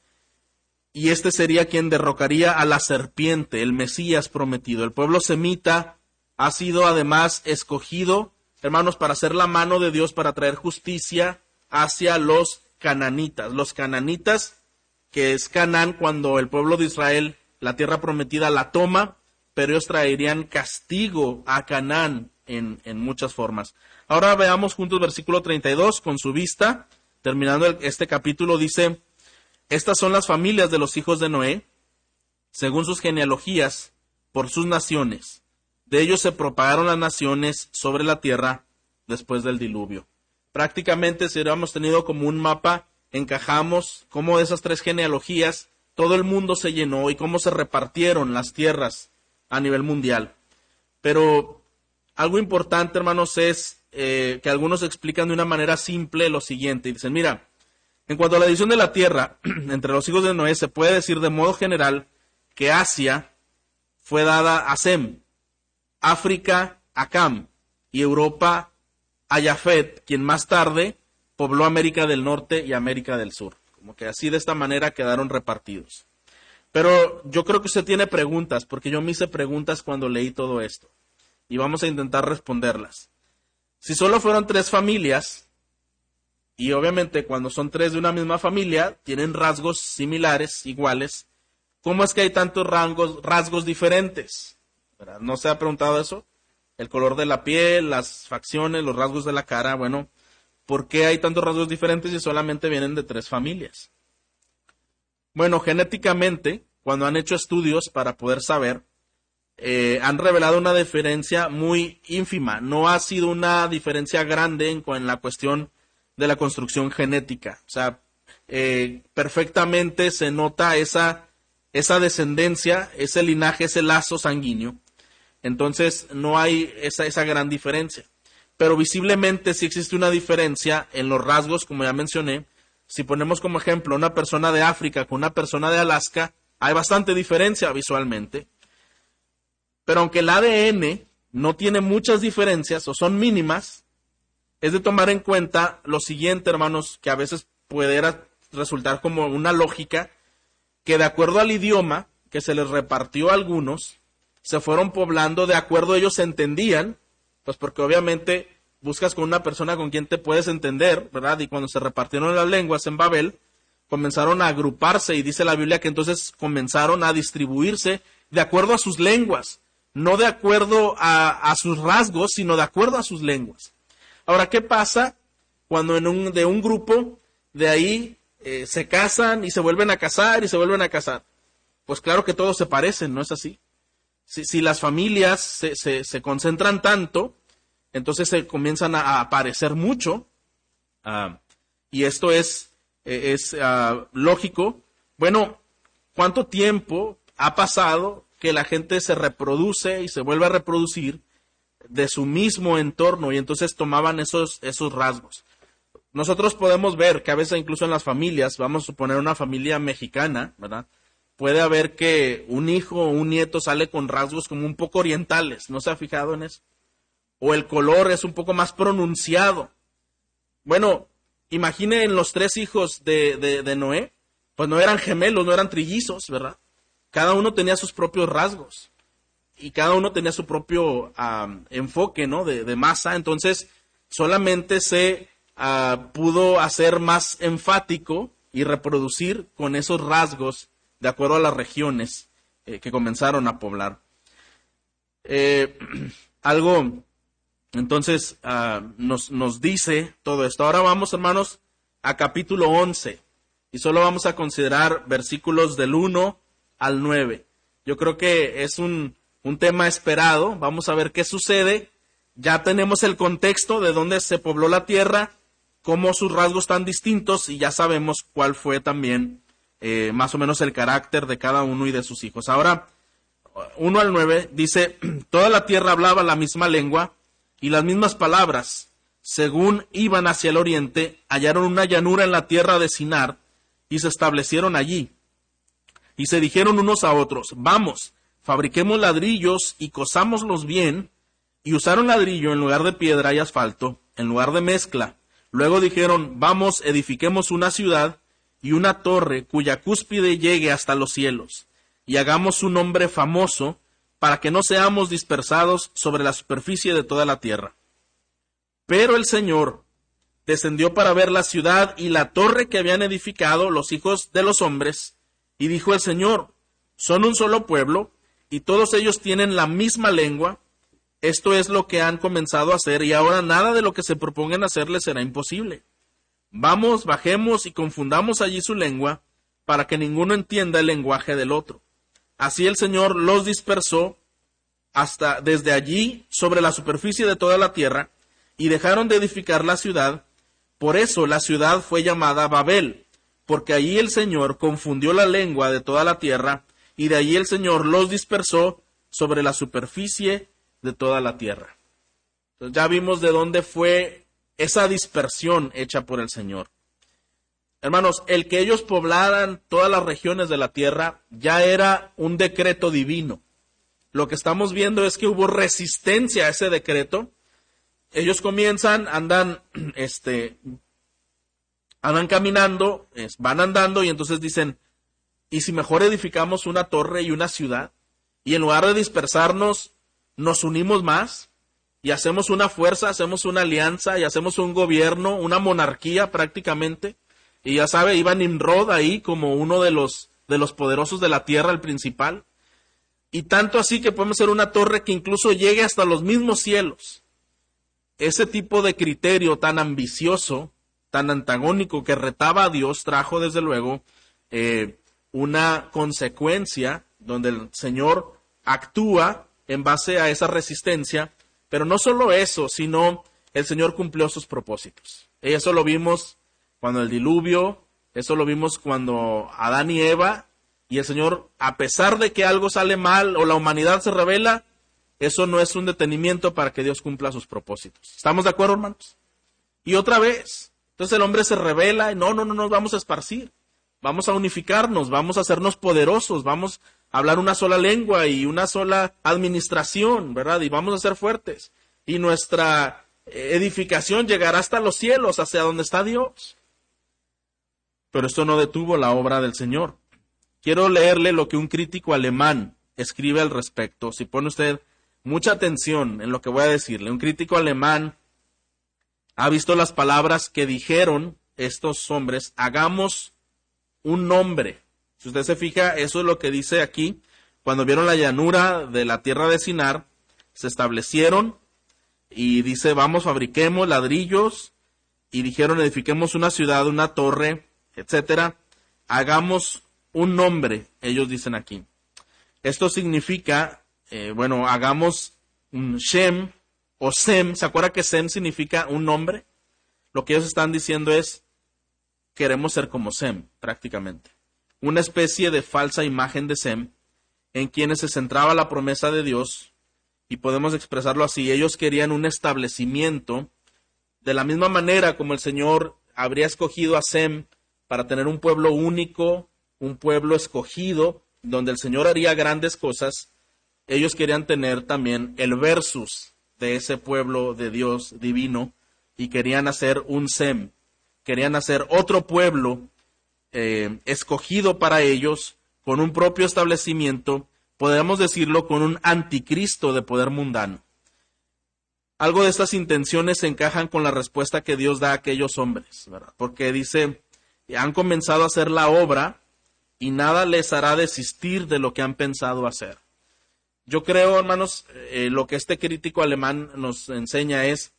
y este sería quien derrocaría a la serpiente, el Mesías prometido. El pueblo semita ha sido además escogido, hermanos, para ser la mano de Dios para traer justicia hacia los cananitas. Los cananitas, que es Canaán cuando el pueblo de Israel, la tierra prometida, la toma, pero ellos traerían castigo a Canaán en, muchas formas. Ahora veamos juntos versículo 32 con su vista. Terminando este capítulo dice, estas son las familias de los hijos de Noé, según sus genealogías, por sus naciones. De ellos se propagaron las naciones sobre la tierra después del diluvio. Prácticamente si hubiéramos tenido como un mapa, encajamos cómo de esas tres genealogías todo el mundo se llenó y cómo se repartieron las tierras a nivel mundial. Pero algo importante, hermanos, es eh, que algunos explican de una manera simple lo siguiente. dicen, mira, en cuanto a la división de la tierra entre los hijos de Noé, se puede decir de modo general que Asia fue dada a Sem, África a Cam y Europa a Jafet, quien más tarde pobló América del Norte y América del Sur. Como que así de esta manera quedaron repartidos. Pero yo creo que usted tiene preguntas, porque yo me hice preguntas cuando leí todo esto. Y vamos a intentar responderlas. Si solo fueron tres familias, y obviamente cuando son tres de una misma familia, tienen rasgos similares, iguales, ¿cómo es que hay tantos rasgos, diferentes? ¿No se ha preguntado eso? El color de la piel, las facciones, los rasgos de la cara, bueno, ¿por qué hay tantos rasgos diferentes si solamente vienen de tres familias? Bueno, genéticamente, cuando han hecho estudios para poder saber, eh, han revelado una diferencia muy ínfima. No ha sido una diferencia grande en, la cuestión de la construcción genética. O sea, eh, perfectamente se nota esa, esa descendencia, ese linaje, ese lazo sanguíneo. Entonces, no hay esa, esa gran diferencia. Pero visiblemente sí existe una diferencia en los rasgos, como ya mencioné, si ponemos como ejemplo una persona de África con una persona de Alaska, hay bastante diferencia visualmente. Pero aunque el ADN no tiene muchas diferencias o son mínimas, es de tomar en cuenta lo siguiente, hermanos, que a veces puede resultar como una lógica, que de acuerdo al idioma que se les repartió a algunos, se fueron poblando de acuerdo ellos se entendían, pues porque obviamente buscas con una persona con quien te puedes entender, ¿verdad? Y cuando se repartieron las lenguas en Babel, comenzaron a agruparse y dice la Biblia que entonces comenzaron a distribuirse de acuerdo a sus lenguas, no de acuerdo a, sus rasgos, sino de acuerdo a sus lenguas. Ahora, ¿qué pasa cuando en un, de un grupo de ahí eh, se casan y se vuelven a casar y se vuelven a casar. Pues claro que todos se parecen, ¿no es así? Si, las familias se, concentran tanto, entonces se comienzan a, aparecer mucho. Ah, y esto es, ah, lógico. Bueno, ¿cuánto tiempo ha pasado que la gente se reproduce y se vuelve a reproducir de su mismo entorno y entonces tomaban esos, esos rasgos? Nosotros podemos ver que a veces incluso en las familias, vamos a suponer una familia mexicana, ¿verdad? Puede haber que un hijo o un nieto sale con rasgos como un poco orientales, ¿no se ha fijado en eso? O el color es un poco más pronunciado. Bueno, imaginen los tres hijos de, de, Noé, pues no eran gemelos, no eran trillizos, ¿verdad? Cada uno tenía sus propios rasgos y cada uno tenía su propio enfoque, ¿no? De, masa, entonces solamente se Ah, pudo hacer más enfático y reproducir con esos rasgos de acuerdo a las regiones eh, que comenzaron a poblar. Eh, algo, entonces, ah, nos, nos dice todo esto. Ahora vamos, hermanos, a capítulo 11 y solo vamos a considerar versículos del 1 al 9. Yo creo que es un, un tema esperado. Vamos a ver qué sucede. Ya tenemos el contexto de dónde se pobló la tierra como sus rasgos tan distintos y ya sabemos cuál fue también eh, más o menos el carácter de cada uno y de sus hijos. Ahora, 1 al 9 dice, toda la tierra hablaba la misma lengua y las mismas palabras. Según iban hacia el oriente, hallaron una llanura en la tierra de Sinar y se establecieron allí. Y se dijeron unos a otros, vamos, fabriquemos ladrillos y cosámoslos bien, y usaron ladrillo en lugar de piedra y asfalto, en lugar de mezcla, Luego dijeron, vamos, edifiquemos una ciudad y una torre cuya cúspide llegue hasta los cielos, y hagamos un nombre famoso para que no seamos dispersados sobre la superficie de toda la tierra. Pero el Señor descendió para ver la ciudad y la torre que habían edificado los hijos de los hombres, y dijo el Señor, son un solo pueblo, y todos ellos tienen la misma lengua, esto es lo que han comenzado a hacer y ahora nada de lo que se propongan hacerles será imposible. Vamos, bajemos y confundamos allí su lengua para que ninguno entienda el lenguaje del otro. Así el Señor los dispersó hasta desde allí sobre la superficie de toda la tierra y dejaron de edificar la ciudad. Por eso la ciudad fue llamada Babel, porque allí el Señor confundió la lengua de toda la tierra y de allí el Señor los dispersó sobre la superficie de toda la tierra. Entonces ya vimos de dónde fue esa dispersión hecha por el Señor. Hermanos, el que ellos poblaran todas las regiones de la tierra ya era un decreto divino. Lo que estamos viendo es que hubo resistencia a ese decreto. Ellos comienzan, andan, este, andan caminando, van andando y entonces dicen, ¿y si mejor edificamos una torre y una ciudad? Y en lugar de dispersarnos, nos unimos más y hacemos una fuerza, hacemos una alianza y hacemos un gobierno, una monarquía prácticamente. Y ya sabe, iba Nimrod ahí como uno de los, de los poderosos de la tierra, el principal. Y tanto así que podemos ser una torre que incluso llegue hasta los mismos cielos. Ese tipo de criterio tan ambicioso, tan antagónico que retaba a Dios, trajo desde luego eh, una consecuencia donde el Señor actúa en base a esa resistencia, pero no solo eso, sino el Señor cumplió sus propósitos. Y eso lo vimos cuando el diluvio, eso lo vimos cuando Adán y Eva, y el Señor, a pesar de que algo sale mal o la humanidad se revela, eso no es un detenimiento para que Dios cumpla sus propósitos. ¿Estamos de acuerdo, hermanos? Y otra vez, entonces el hombre se revela y no, no, no nos vamos a esparcir. Vamos a unificarnos, vamos a hacernos poderosos, vamos hablar una sola lengua y una sola administración, ¿verdad? Y vamos a ser fuertes. Y nuestra edificación llegará hasta los cielos, hacia donde está Dios. Pero esto no detuvo la obra del Señor. Quiero leerle lo que un crítico alemán escribe al respecto. Si pone usted mucha atención en lo que voy a decirle, un crítico alemán ha visto las palabras que dijeron estos hombres, hagamos un nombre si usted se fija, eso es lo que dice aquí. Cuando vieron la llanura de la tierra de Sinar, se establecieron y dice, vamos, fabriquemos ladrillos y dijeron, edifiquemos una ciudad, una torre etcétera, hagamos un nombre, ellos dicen aquí. Esto significa, eh, bueno, hagamos un Shem o Sem. ¿Se acuerda que Sem significa un nombre? Lo que ellos están diciendo es, queremos ser como Sem, prácticamente. Una especie de falsa imagen de Sem, en quienes se centraba la promesa de Dios, y podemos expresarlo así, ellos querían un establecimiento, de la misma manera como el Señor habría escogido a Sem para tener un pueblo único, un pueblo escogido, donde el Señor haría grandes cosas, ellos querían tener también el versus de ese pueblo de Dios divino y querían hacer un Sem, querían hacer otro pueblo eh, escogido para ellos, con un propio establecimiento, podríamos decirlo, con un anticristo de poder mundano. Algo de estas intenciones se encajan con la respuesta que Dios da a aquellos hombres, ¿verdad? Porque dice, han comenzado a hacer la obra y nada les hará desistir de lo que han pensado hacer. Yo creo, hermanos, eh, lo que este crítico alemán nos enseña es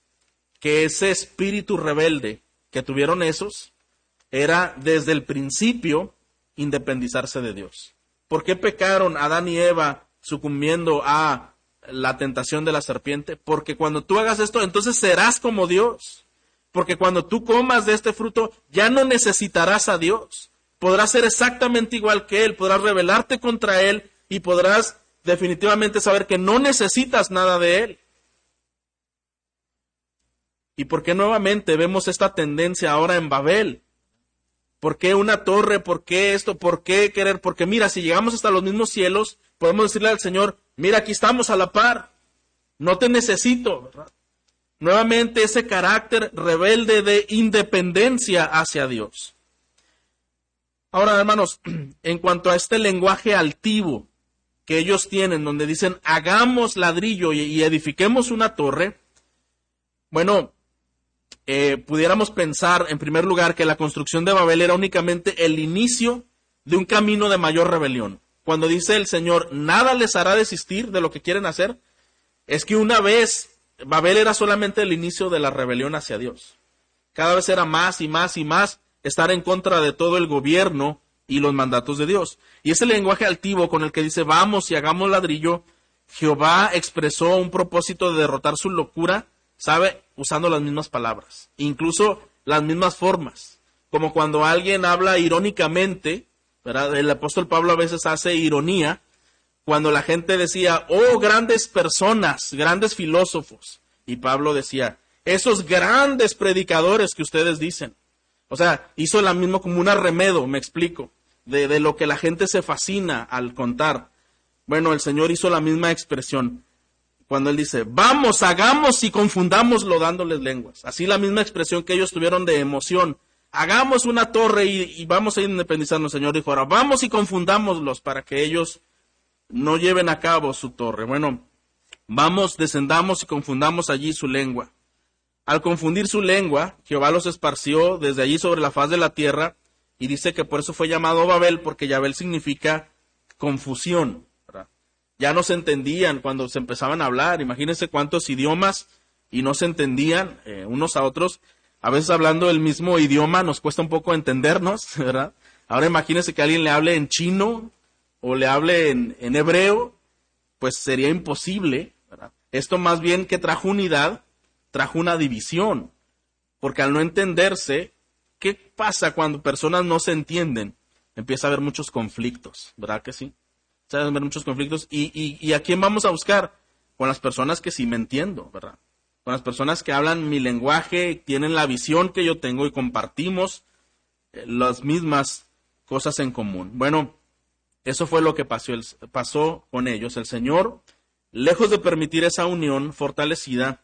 que ese espíritu rebelde que tuvieron esos era desde el principio independizarse de Dios. ¿Por qué pecaron Adán y Eva sucumbiendo a la tentación de la serpiente? Porque cuando tú hagas esto, entonces serás como Dios. Porque cuando tú comas de este fruto, ya no necesitarás a Dios. Podrás ser exactamente igual que Él, podrás rebelarte contra Él y podrás definitivamente saber que no necesitas nada de Él. ¿Y por qué nuevamente vemos esta tendencia ahora en Babel? ¿Por qué una torre? ¿Por qué esto? ¿Por qué querer? Porque mira, si llegamos hasta los mismos cielos, podemos decirle al Señor, mira, aquí estamos a la par, no te necesito. Nuevamente ese carácter rebelde de independencia hacia Dios. Ahora, hermanos, en cuanto a este lenguaje altivo que ellos tienen, donde dicen, hagamos ladrillo y edifiquemos una torre, bueno, eh, pudiéramos pensar, en primer lugar, que la construcción de Babel era únicamente el inicio de un camino de mayor rebelión. Cuando dice el Señor, nada les hará desistir de lo que quieren hacer, es que una vez Babel era solamente el inicio de la rebelión hacia Dios. Cada vez era más y más y más estar en contra de todo el gobierno y los mandatos de Dios. Y ese lenguaje altivo con el que dice, vamos y hagamos ladrillo, Jehová expresó un propósito de derrotar su locura sabe, usando las mismas palabras, incluso las mismas formas. Como cuando alguien habla irónicamente, ¿verdad? El apóstol Pablo a veces hace ironía, cuando la gente decía, oh, grandes personas, grandes filósofos. Y Pablo decía, esos grandes predicadores que ustedes dicen. O sea, hizo la misma como un arremedo, me explico, de, de lo que la gente se fascina al contar. Bueno, el Señor hizo la misma expresión cuando él dice, vamos, hagamos y confundámoslo dándoles lenguas. Así la misma expresión que ellos tuvieron de emoción. Hagamos una torre y, vamos a independizarnos, Señor. Dijo, ahora vamos y confundámoslos para que ellos no lleven a cabo su torre. Bueno, vamos, descendamos y confundamos allí su lengua. Al confundir su lengua, Jehová los esparció desde allí sobre la faz de la tierra y dice que por eso fue llamado Babel, porque Yabel significa confusión ya no se entendían cuando se empezaban a hablar. Imagínense cuántos idiomas y no se entendían eh, unos a otros. A veces hablando el mismo idioma nos cuesta un poco entendernos, ¿verdad? Ahora imagínense que alguien le hable en chino o le hable en, en hebreo, pues sería imposible. ¿verdad? Esto más bien que trajo unidad, trajo una división. Porque al no entenderse, ¿qué pasa cuando personas no se entienden? Empieza a haber muchos conflictos, ¿verdad que sí? Muchos conflictos. Y, y, a quién vamos a buscar? Con las personas que sí me entiendo, ¿verdad? Con las personas que hablan mi lenguaje, tienen la visión que yo tengo y compartimos eh, las mismas cosas en común. Bueno, eso fue lo que pasó, pasó con ellos. El Señor, lejos de permitir esa unión fortalecida,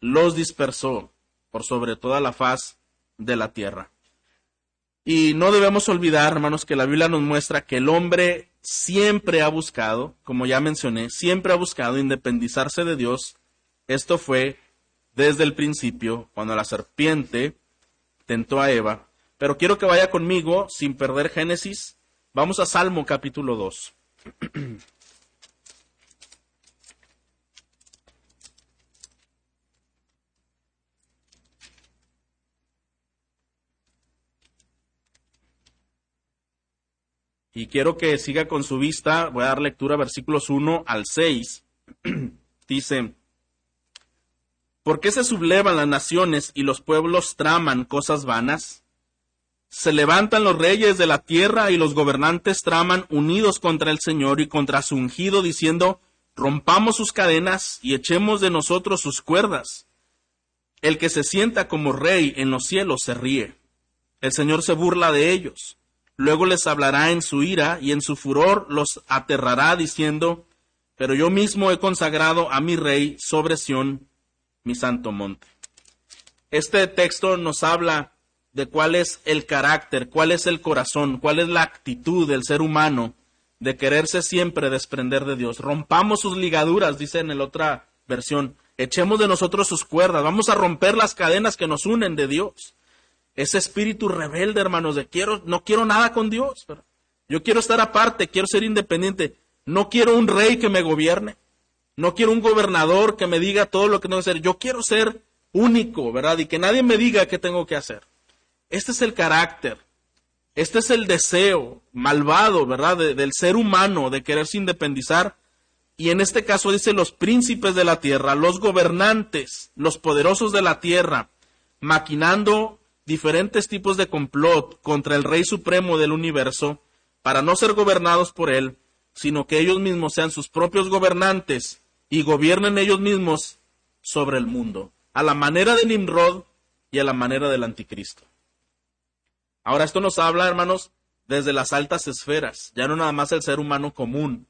los dispersó por sobre toda la faz de la tierra. Y no debemos olvidar, hermanos, que la Biblia nos muestra que el hombre siempre ha buscado, como ya mencioné, siempre ha buscado independizarse de Dios. Esto fue desde el principio, cuando la serpiente tentó a Eva. Pero quiero que vaya conmigo, sin perder Génesis. Vamos a Salmo capítulo 2. Y quiero que siga con su vista, voy a dar lectura versículos 1 al 6. Dice, ¿por qué se sublevan las naciones y los pueblos traman cosas vanas? Se levantan los reyes de la tierra y los gobernantes traman unidos contra el Señor y contra su ungido, diciendo, rompamos sus cadenas y echemos de nosotros sus cuerdas. El que se sienta como rey en los cielos se ríe. El Señor se burla de ellos. Luego les hablará en su ira y en su furor los aterrará diciendo, pero yo mismo he consagrado a mi rey sobre Sión, mi santo monte. Este texto nos habla de cuál es el carácter, cuál es el corazón, cuál es la actitud del ser humano de quererse siempre desprender de Dios. Rompamos sus ligaduras, dice en la otra versión. Echemos de nosotros sus cuerdas. Vamos a romper las cadenas que nos unen de Dios. Ese espíritu rebelde, hermanos, de quiero, no quiero nada con Dios. Yo quiero estar aparte, quiero ser independiente. No quiero un rey que me gobierne. No quiero un gobernador que me diga todo lo que tengo que hacer. Yo quiero ser único, ¿verdad? Y que nadie me diga qué tengo que hacer. Este es el carácter, este es el deseo malvado, ¿verdad?, del ser humano de quererse independizar. Y en este caso dice los príncipes de la tierra, los gobernantes, los poderosos de la tierra, maquinando diferentes tipos de complot contra el Rey Supremo del universo, para no ser gobernados por él, sino que ellos mismos sean sus propios gobernantes y gobiernen ellos mismos sobre el mundo, a la manera de Nimrod y a la manera del anticristo. Ahora esto nos habla, hermanos, desde las altas esferas, ya no nada más el ser humano común.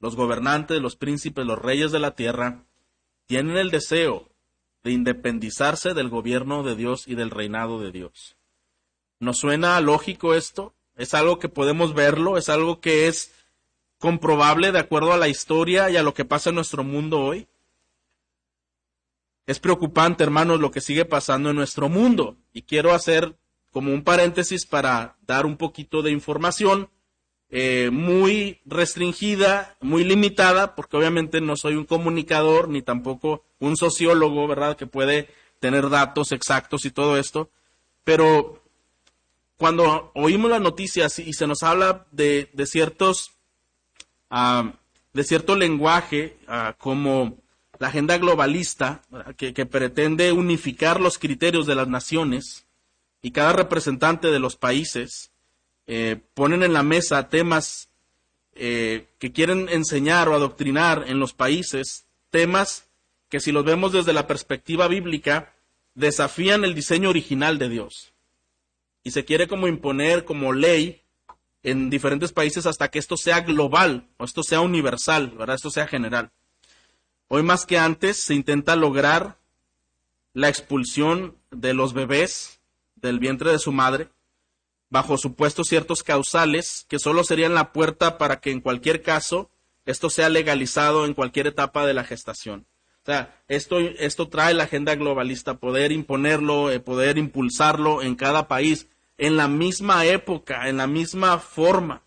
Los gobernantes, los príncipes, los reyes de la tierra tienen el deseo de independizarse del gobierno de Dios y del reinado de Dios. ¿Nos suena lógico esto? ¿Es algo que podemos verlo? ¿Es algo que es comprobable de acuerdo a la historia y a lo que pasa en nuestro mundo hoy? Es preocupante, hermanos, lo que sigue pasando en nuestro mundo. Y quiero hacer como un paréntesis para dar un poquito de información eh, muy restringida, muy limitada, porque obviamente no soy un comunicador ni tampoco un sociólogo, ¿verdad? Que puede tener datos exactos y todo esto. Pero cuando oímos las noticias y se nos habla de, ciertos, ah, de cierto lenguaje, ah, como la agenda globalista, que, que pretende unificar los criterios de las naciones, y cada representante de los países eh, ponen en la mesa temas eh, que quieren enseñar o adoctrinar en los países, temas que si los vemos desde la perspectiva bíblica, desafían el diseño original de Dios. Y se quiere como imponer como ley en diferentes países hasta que esto sea global o esto sea universal, ¿verdad? Esto sea general. Hoy más que antes se intenta lograr la expulsión de los bebés del vientre de su madre, bajo supuestos ciertos causales que solo serían la puerta para que en cualquier caso esto sea legalizado en cualquier etapa de la gestación. O sea, esto, esto trae la agenda globalista, poder imponerlo, eh, poder impulsarlo en cada país, en la misma época, en la misma forma.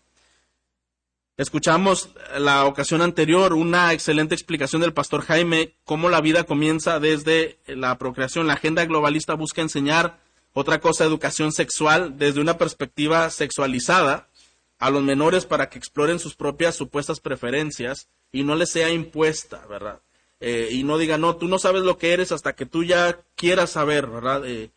Escuchamos la ocasión anterior una excelente explicación del pastor Jaime, cómo la vida comienza desde la procreación. La agenda globalista busca enseñar otra cosa, educación sexual desde una perspectiva sexualizada a los menores para que exploren sus propias supuestas preferencias y no les sea impuesta, ¿verdad? Eh, y no diga, no, tú no sabes lo que eres hasta que tú ya quieras saber, ¿verdad? Eh,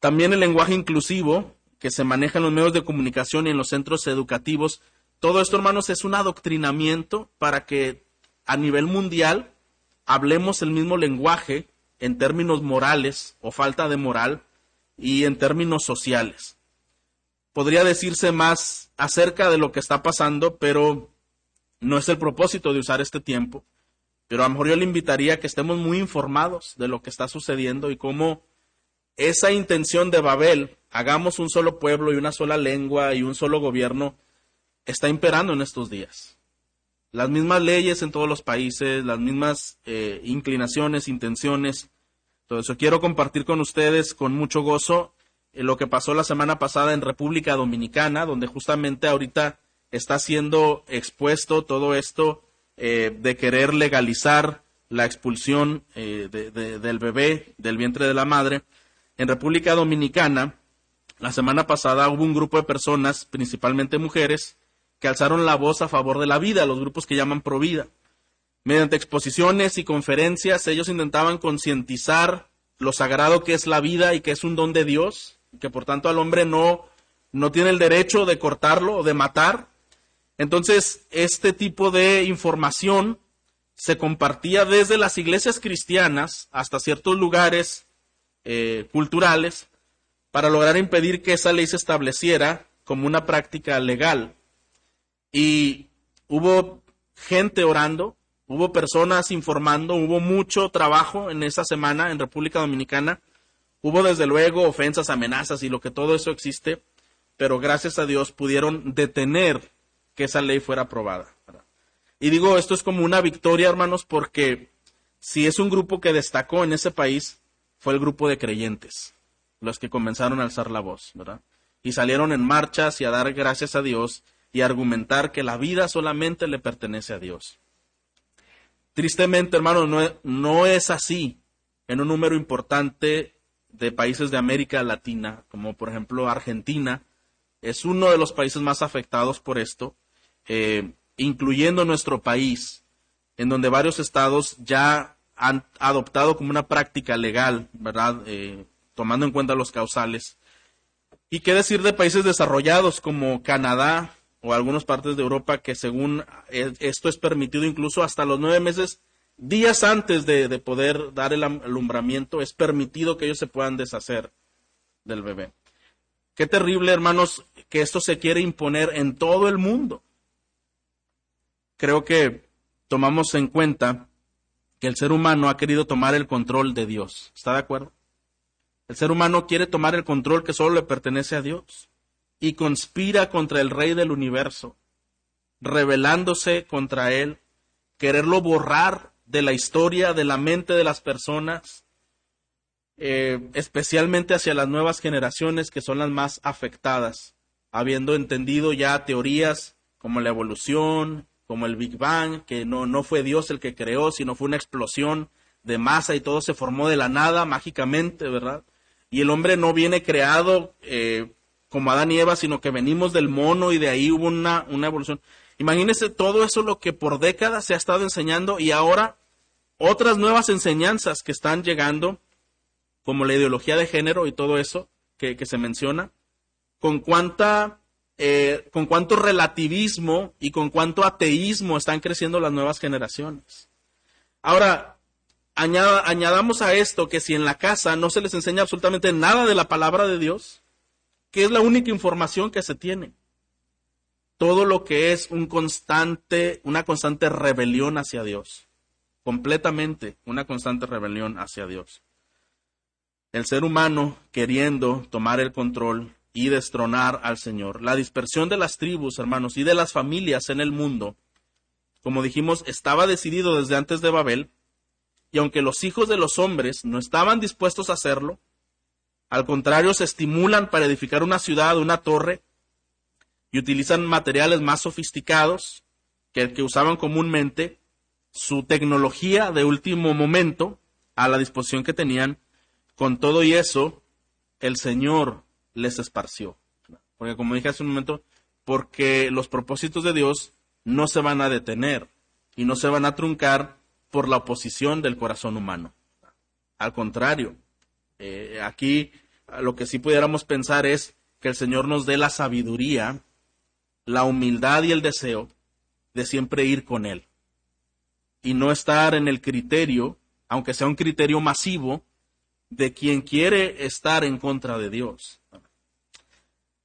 también el lenguaje inclusivo que se maneja en los medios de comunicación y en los centros educativos. Todo esto, hermanos, es un adoctrinamiento para que a nivel mundial hablemos el mismo lenguaje en términos morales o falta de moral y en términos sociales. Podría decirse más acerca de lo que está pasando, pero no es el propósito de usar este tiempo. Pero a lo mejor yo le invitaría a que estemos muy informados de lo que está sucediendo y cómo esa intención de Babel, hagamos un solo pueblo y una sola lengua y un solo gobierno, está imperando en estos días. Las mismas leyes en todos los países, las mismas eh, inclinaciones, intenciones, entonces, quiero compartir con ustedes con mucho gozo eh, lo que pasó la semana pasada en República Dominicana, donde justamente ahorita está siendo expuesto todo esto eh, de querer legalizar la expulsión eh, del bebé del vientre de la madre. En República Dominicana la semana pasada hubo un grupo de personas, principalmente mujeres, que alzaron la voz a favor de la vida, los grupos que llaman Provida. Mediante exposiciones y conferencias, ellos intentaban concientizar lo sagrado que es la vida y que es un don de Dios, que por tanto al hombre no, no tiene el derecho de cortarlo o de matar. Entonces, este tipo de información se compartía desde las iglesias cristianas hasta ciertos lugares eh, culturales para lograr impedir que esa ley se estableciera como una práctica legal. Y hubo gente orando, hubo personas informando, hubo mucho trabajo en esa semana en República Dominicana. Hubo desde luego ofensas, amenazas y lo que todo eso existe, pero gracias a Dios pudieron detener que esa ley fuera aprobada. Y digo, esto es como una victoria, hermanos, porque si es un grupo que destacó en ese país, fue el grupo de creyentes, los que comenzaron a alzar la voz, ¿verdad? Y salieron en marchas y a dar gracias a Dios y argumentar que la vida solamente le pertenece a Dios. Tristemente, hermanos, no, no es así en un número importante de países de América Latina, como por ejemplo Argentina, es uno de los países más afectados por esto. Eh, incluyendo nuestro país, en donde varios estados ya han adoptado como una práctica legal, ¿verdad? Eh, tomando en cuenta los causales. ¿Y qué decir de países desarrollados como Canadá o algunas partes de Europa que según esto es permitido incluso hasta los nueve meses, días antes de, de poder dar el alumbramiento, es permitido que ellos se puedan deshacer del bebé. Qué terrible, hermanos, que esto se quiere imponer en todo el mundo creo que tomamos en cuenta que el ser humano ha querido tomar el control de Dios. ¿Está de acuerdo? El ser humano quiere tomar el control que solo le pertenece a Dios y conspira contra el Rey del universo, rebelándose contra Él, quererlo borrar de la historia, de la mente de las personas, eh, especialmente hacia las nuevas generaciones que son las más afectadas, habiendo entendido ya teorías como la evolución, como el Big Bang, que no, no fue Dios el que creó, sino fue una explosión de masa y todo se formó de la nada mágicamente, ¿verdad? Y el hombre no viene creado eh, como Adán y Eva, sino que venimos del mono y de ahí hubo una, una evolución. Imagínense todo eso lo que por décadas se ha estado enseñando y ahora otras nuevas enseñanzas que están llegando, como la ideología de género y todo eso que, se menciona, con cuánta eh, con cuánto relativismo y con cuánto ateísmo están creciendo las nuevas generaciones. Ahora, añadamos a esto que si en la casa no se les enseña absolutamente nada de la palabra de Dios, que es la única información que se tiene, todo lo que es un constante, una constante rebelión hacia Dios, completamente una constante rebelión hacia Dios. El ser humano queriendo tomar el control y destronar al Señor. La dispersión de las tribus, hermanos, y de las familias en el mundo, como dijimos, estaba decidido desde antes de Babel, y aunque los hijos de los hombres no estaban dispuestos a hacerlo, al contrario, se estimulan para edificar una ciudad, una torre, y utilizan materiales más sofisticados que el que usaban comúnmente, su tecnología de último momento a la disposición que tenían. Con todo y eso, el Señor les esparció. Porque como dije hace un momento, porque los propósitos de Dios no se van a detener y no se van a truncar por la oposición del corazón humano. Al contrario, eh, aquí lo que sí pudiéramos pensar es que el Señor nos dé la sabiduría, la humildad y el deseo de siempre ir con Él. Y no estar en el criterio, aunque sea un criterio masivo, de quien quiere estar en contra de Dios.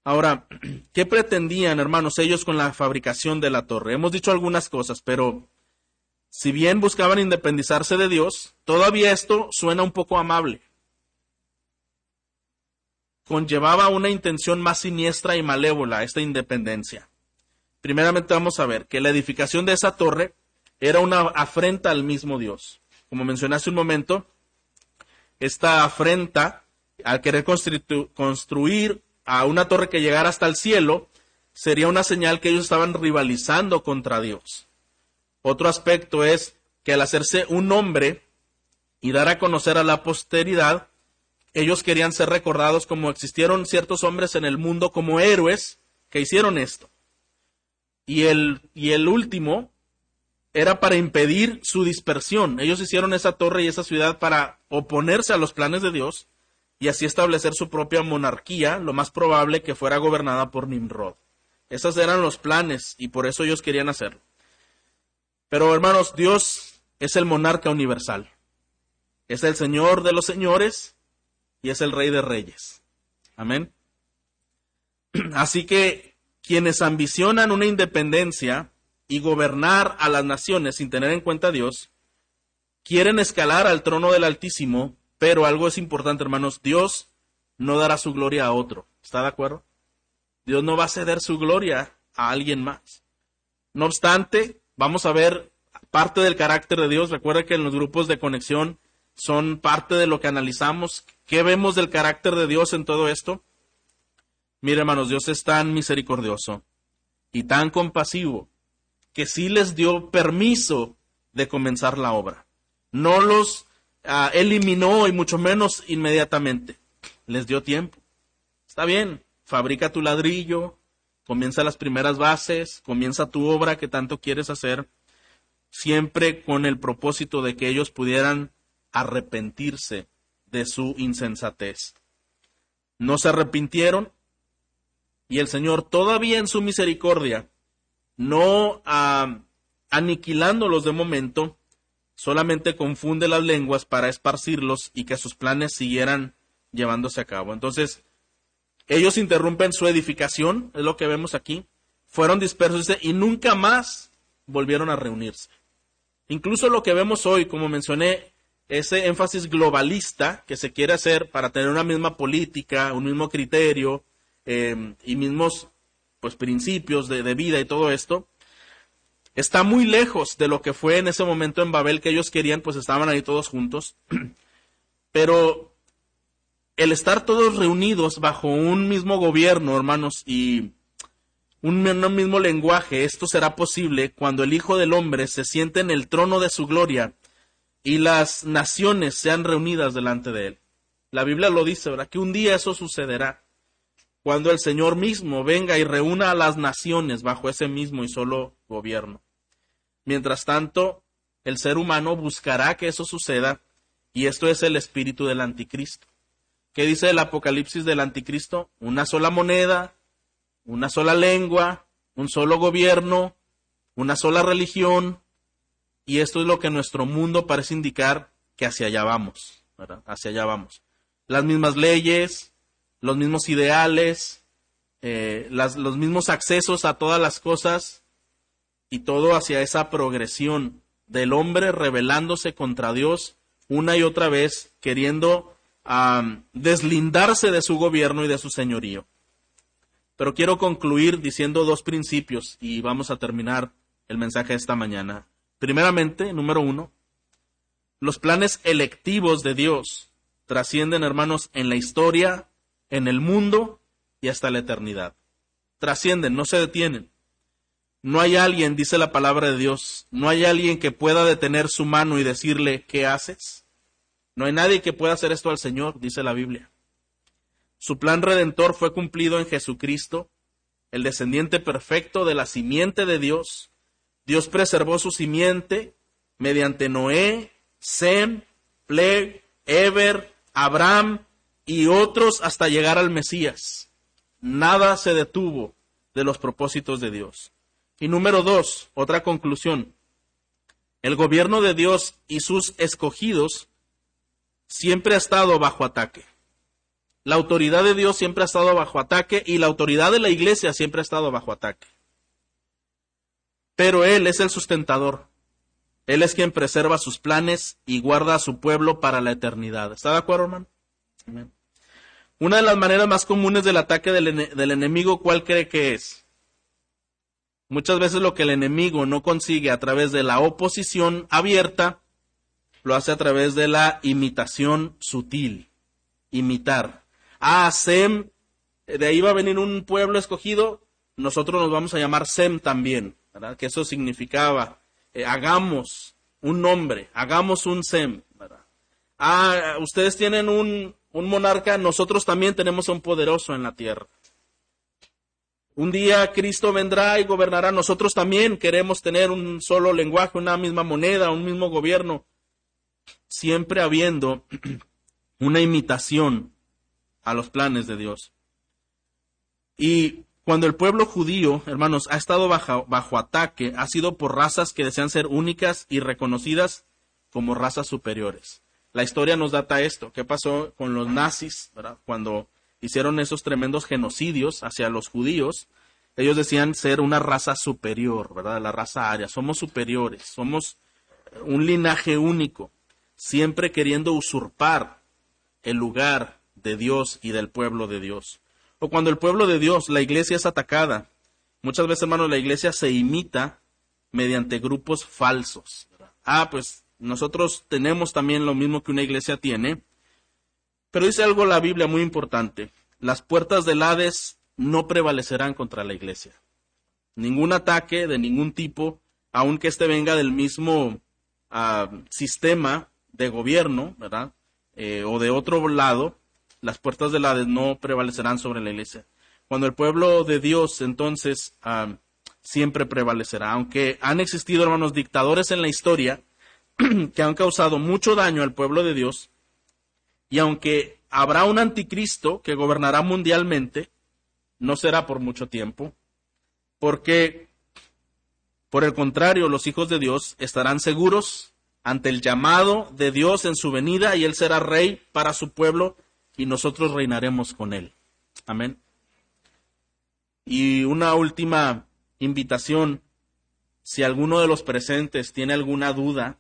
Ahora, ¿qué pretendían, hermanos, ellos con la fabricación de la torre? Hemos dicho algunas cosas, pero si bien buscaban independizarse de Dios, todavía esto suena un poco amable. Conllevaba una intención más siniestra y malévola esta independencia. Primeramente vamos a ver que la edificación de esa torre era una afrenta al mismo Dios. Como mencioné hace un momento, esta afrenta al querer construir a una torre que llegara hasta el cielo, sería una señal que ellos estaban rivalizando contra Dios. Otro aspecto es que al hacerse un hombre y dar a conocer a la posteridad ellos querían ser recordados como existieron ciertos hombres en el mundo como héroes que hicieron esto. Y el, y el último era para impedir su dispersión. Ellos hicieron esa torre y esa ciudad para oponerse a los planes de Dios y así establecer su propia monarquía, lo más probable que fuera gobernada por Nimrod. Esos eran los planes y por eso ellos querían hacerlo. Pero hermanos, Dios es el monarca universal. Es el Señor de los señores y es el Rey de reyes. Amén. Así que quienes ambicionan una independencia y gobernar a las naciones sin tener en cuenta a Dios, quieren escalar al trono del Altísimo, pero algo es importante, hermanos, Dios no dará su gloria a otro. ¿Está de acuerdo? Dios no va a ceder su gloria a alguien más. No obstante, vamos a ver parte del carácter de Dios. Recuerda que en los grupos de conexión son parte de lo que analizamos. ¿Qué vemos del carácter de Dios en todo esto? Mire, hermanos, Dios es tan misericordioso y tan compasivo que sí les dio permiso de comenzar la obra. No los ah, eliminó y mucho menos inmediatamente. Les dio tiempo. Está bien, fabrica tu ladrillo, comienza las primeras bases, comienza tu obra que tanto quieres hacer, siempre con el propósito de que ellos pudieran arrepentirse de su insensatez. No se arrepintieron y el Señor todavía en su misericordia, no ah, aniquilándolos de momento, solamente confunde las lenguas para esparcirlos y que sus planes siguieran llevándose a cabo. Entonces, ellos interrumpen su edificación, es lo que vemos aquí, fueron dispersos y nunca más volvieron a reunirse. Incluso lo que vemos hoy, como mencioné, ese énfasis globalista que se quiere hacer para tener una misma política, un mismo criterio eh, y mismos pues principios de, de, vida y todo esto, está muy lejos de lo que fue en ese momento en Babel que ellos querían, pues estaban ahí todos juntos. Pero el estar todos reunidos bajo un mismo gobierno, hermanos, y un mismo lenguaje, esto será posible cuando el Hijo del Hombre se siente en el trono de su gloria y las naciones sean reunidas delante de él. La Biblia lo dice, ¿verdad? Que un día eso sucederá. Cuando el Señor mismo venga y reúna a las naciones bajo ese mismo y solo gobierno. Mientras tanto, el ser humano buscará que eso suceda y esto es el espíritu del anticristo. ¿Qué dice el Apocalipsis del anticristo? Una sola moneda, una sola lengua, un solo gobierno, una sola religión, y esto es lo que nuestro mundo parece indicar que hacia allá vamos. Hacia allá vamos. Las mismas leyes, los mismos ideales, eh, los mismos accesos a todas las cosas y todo hacia esa progresión del hombre rebelándose contra Dios una y otra vez, queriendo deslindarse de su gobierno y de su señorío. Pero quiero concluir diciendo dos principios y vamos a terminar el mensaje de esta mañana. Primeramente, número uno, los planes electivos de Dios trascienden, hermanos, en la historia, en el mundo y hasta la eternidad. Trascienden, no se detienen. No hay alguien, dice la palabra de Dios, no hay alguien que pueda detener su mano y decirle, ¿qué haces? No hay nadie que pueda hacer esto al Señor, dice la Biblia. Su plan redentor fue cumplido en Jesucristo, el descendiente perfecto de la simiente de Dios, Dios preservó su simiente mediante Noé, Sem, Pleg, Eber, Abraham y otros hasta llegar al Mesías. Nada se detuvo de los propósitos de Dios. Y número dos, otra conclusión. El gobierno de Dios y sus escogidos siempre ha estado bajo ataque. La autoridad de Dios siempre ha estado bajo ataque y la autoridad de la iglesia siempre ha estado bajo ataque pero Él es el sustentador. Él es quien preserva sus planes y guarda a su pueblo para la eternidad. ¿Está de acuerdo, hermano? Una de las maneras más comunes del ataque del, del enemigo, ¿cuál cree que es? Muchas veces lo que el enemigo no consigue a través de la oposición abierta, lo hace a través de la imitación sutil. Imitar. Ah, Sem, de ahí va a venir un pueblo escogido, nosotros nos vamos a llamar Sem también que eso significaba, eh, hagamos un nombre, hagamos un Sem, Ah, ustedes tienen un, un monarca, nosotros también tenemos un poderoso en la tierra. Un día Cristo vendrá y gobernará. Nosotros también queremos tener un solo lenguaje, una misma moneda, un mismo gobierno. Siempre habiendo una imitación a los planes de Dios. Y cuando el pueblo judío, hermanos, ha estado bajo, bajo, ataque, ha sido por razas que desean ser únicas y reconocidas como razas superiores. La historia nos data esto. ¿Qué pasó con los nazis, cuando hicieron esos tremendos genocidios hacia los judíos? Ellos decían ser una raza superior, ¿verdad? La raza aria. Somos superiores, somos un linaje único, siempre queriendo usurpar el lugar de Dios y del pueblo de Dios. O cuando el pueblo de Dios, la iglesia es atacada. Muchas veces, hermanos, la iglesia se imita mediante grupos falsos. Ah, pues nosotros tenemos también lo mismo que una iglesia tiene. Pero dice algo la Biblia muy importante. Las puertas del Hades no prevalecerán contra la iglesia. Ningún ataque de ningún tipo, aunque éste venga del mismo ah, sistema de gobierno, ¿verdad? Eh, o de otro lado, las puertas del Hades no prevalecerán sobre la iglesia. Cuando el pueblo de Dios entonces ah, siempre prevalecerá, aunque han existido hermanos dictadores en la historia que han causado mucho daño al pueblo de Dios, y aunque habrá un anticristo que gobernará mundialmente, no será por mucho tiempo, porque por el contrario, los hijos de Dios estarán seguros ante el llamado de Dios en su venida y Él será rey para su pueblo y nosotros reinaremos con Él. Amén. Y una última invitación, si alguno de los presentes tiene alguna duda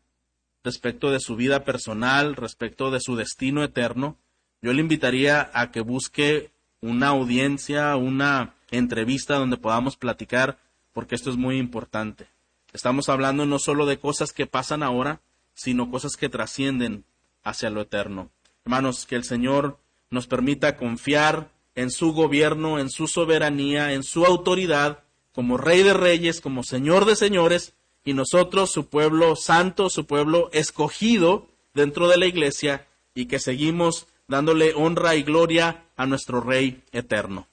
respecto de su vida personal, respecto de su destino eterno, yo le invitaría a que busque una audiencia, una entrevista donde podamos platicar, porque esto es muy importante. Estamos hablando no solo de cosas que pasan ahora, sino cosas que trascienden hacia lo eterno. Hermanos, que el Señor nos permita confiar en su gobierno, en su soberanía, en su autoridad, como Rey de Reyes, como Señor de Señores, y nosotros, su pueblo santo, su pueblo escogido dentro de la iglesia, y que seguimos dándole honra y gloria a nuestro Rey eterno.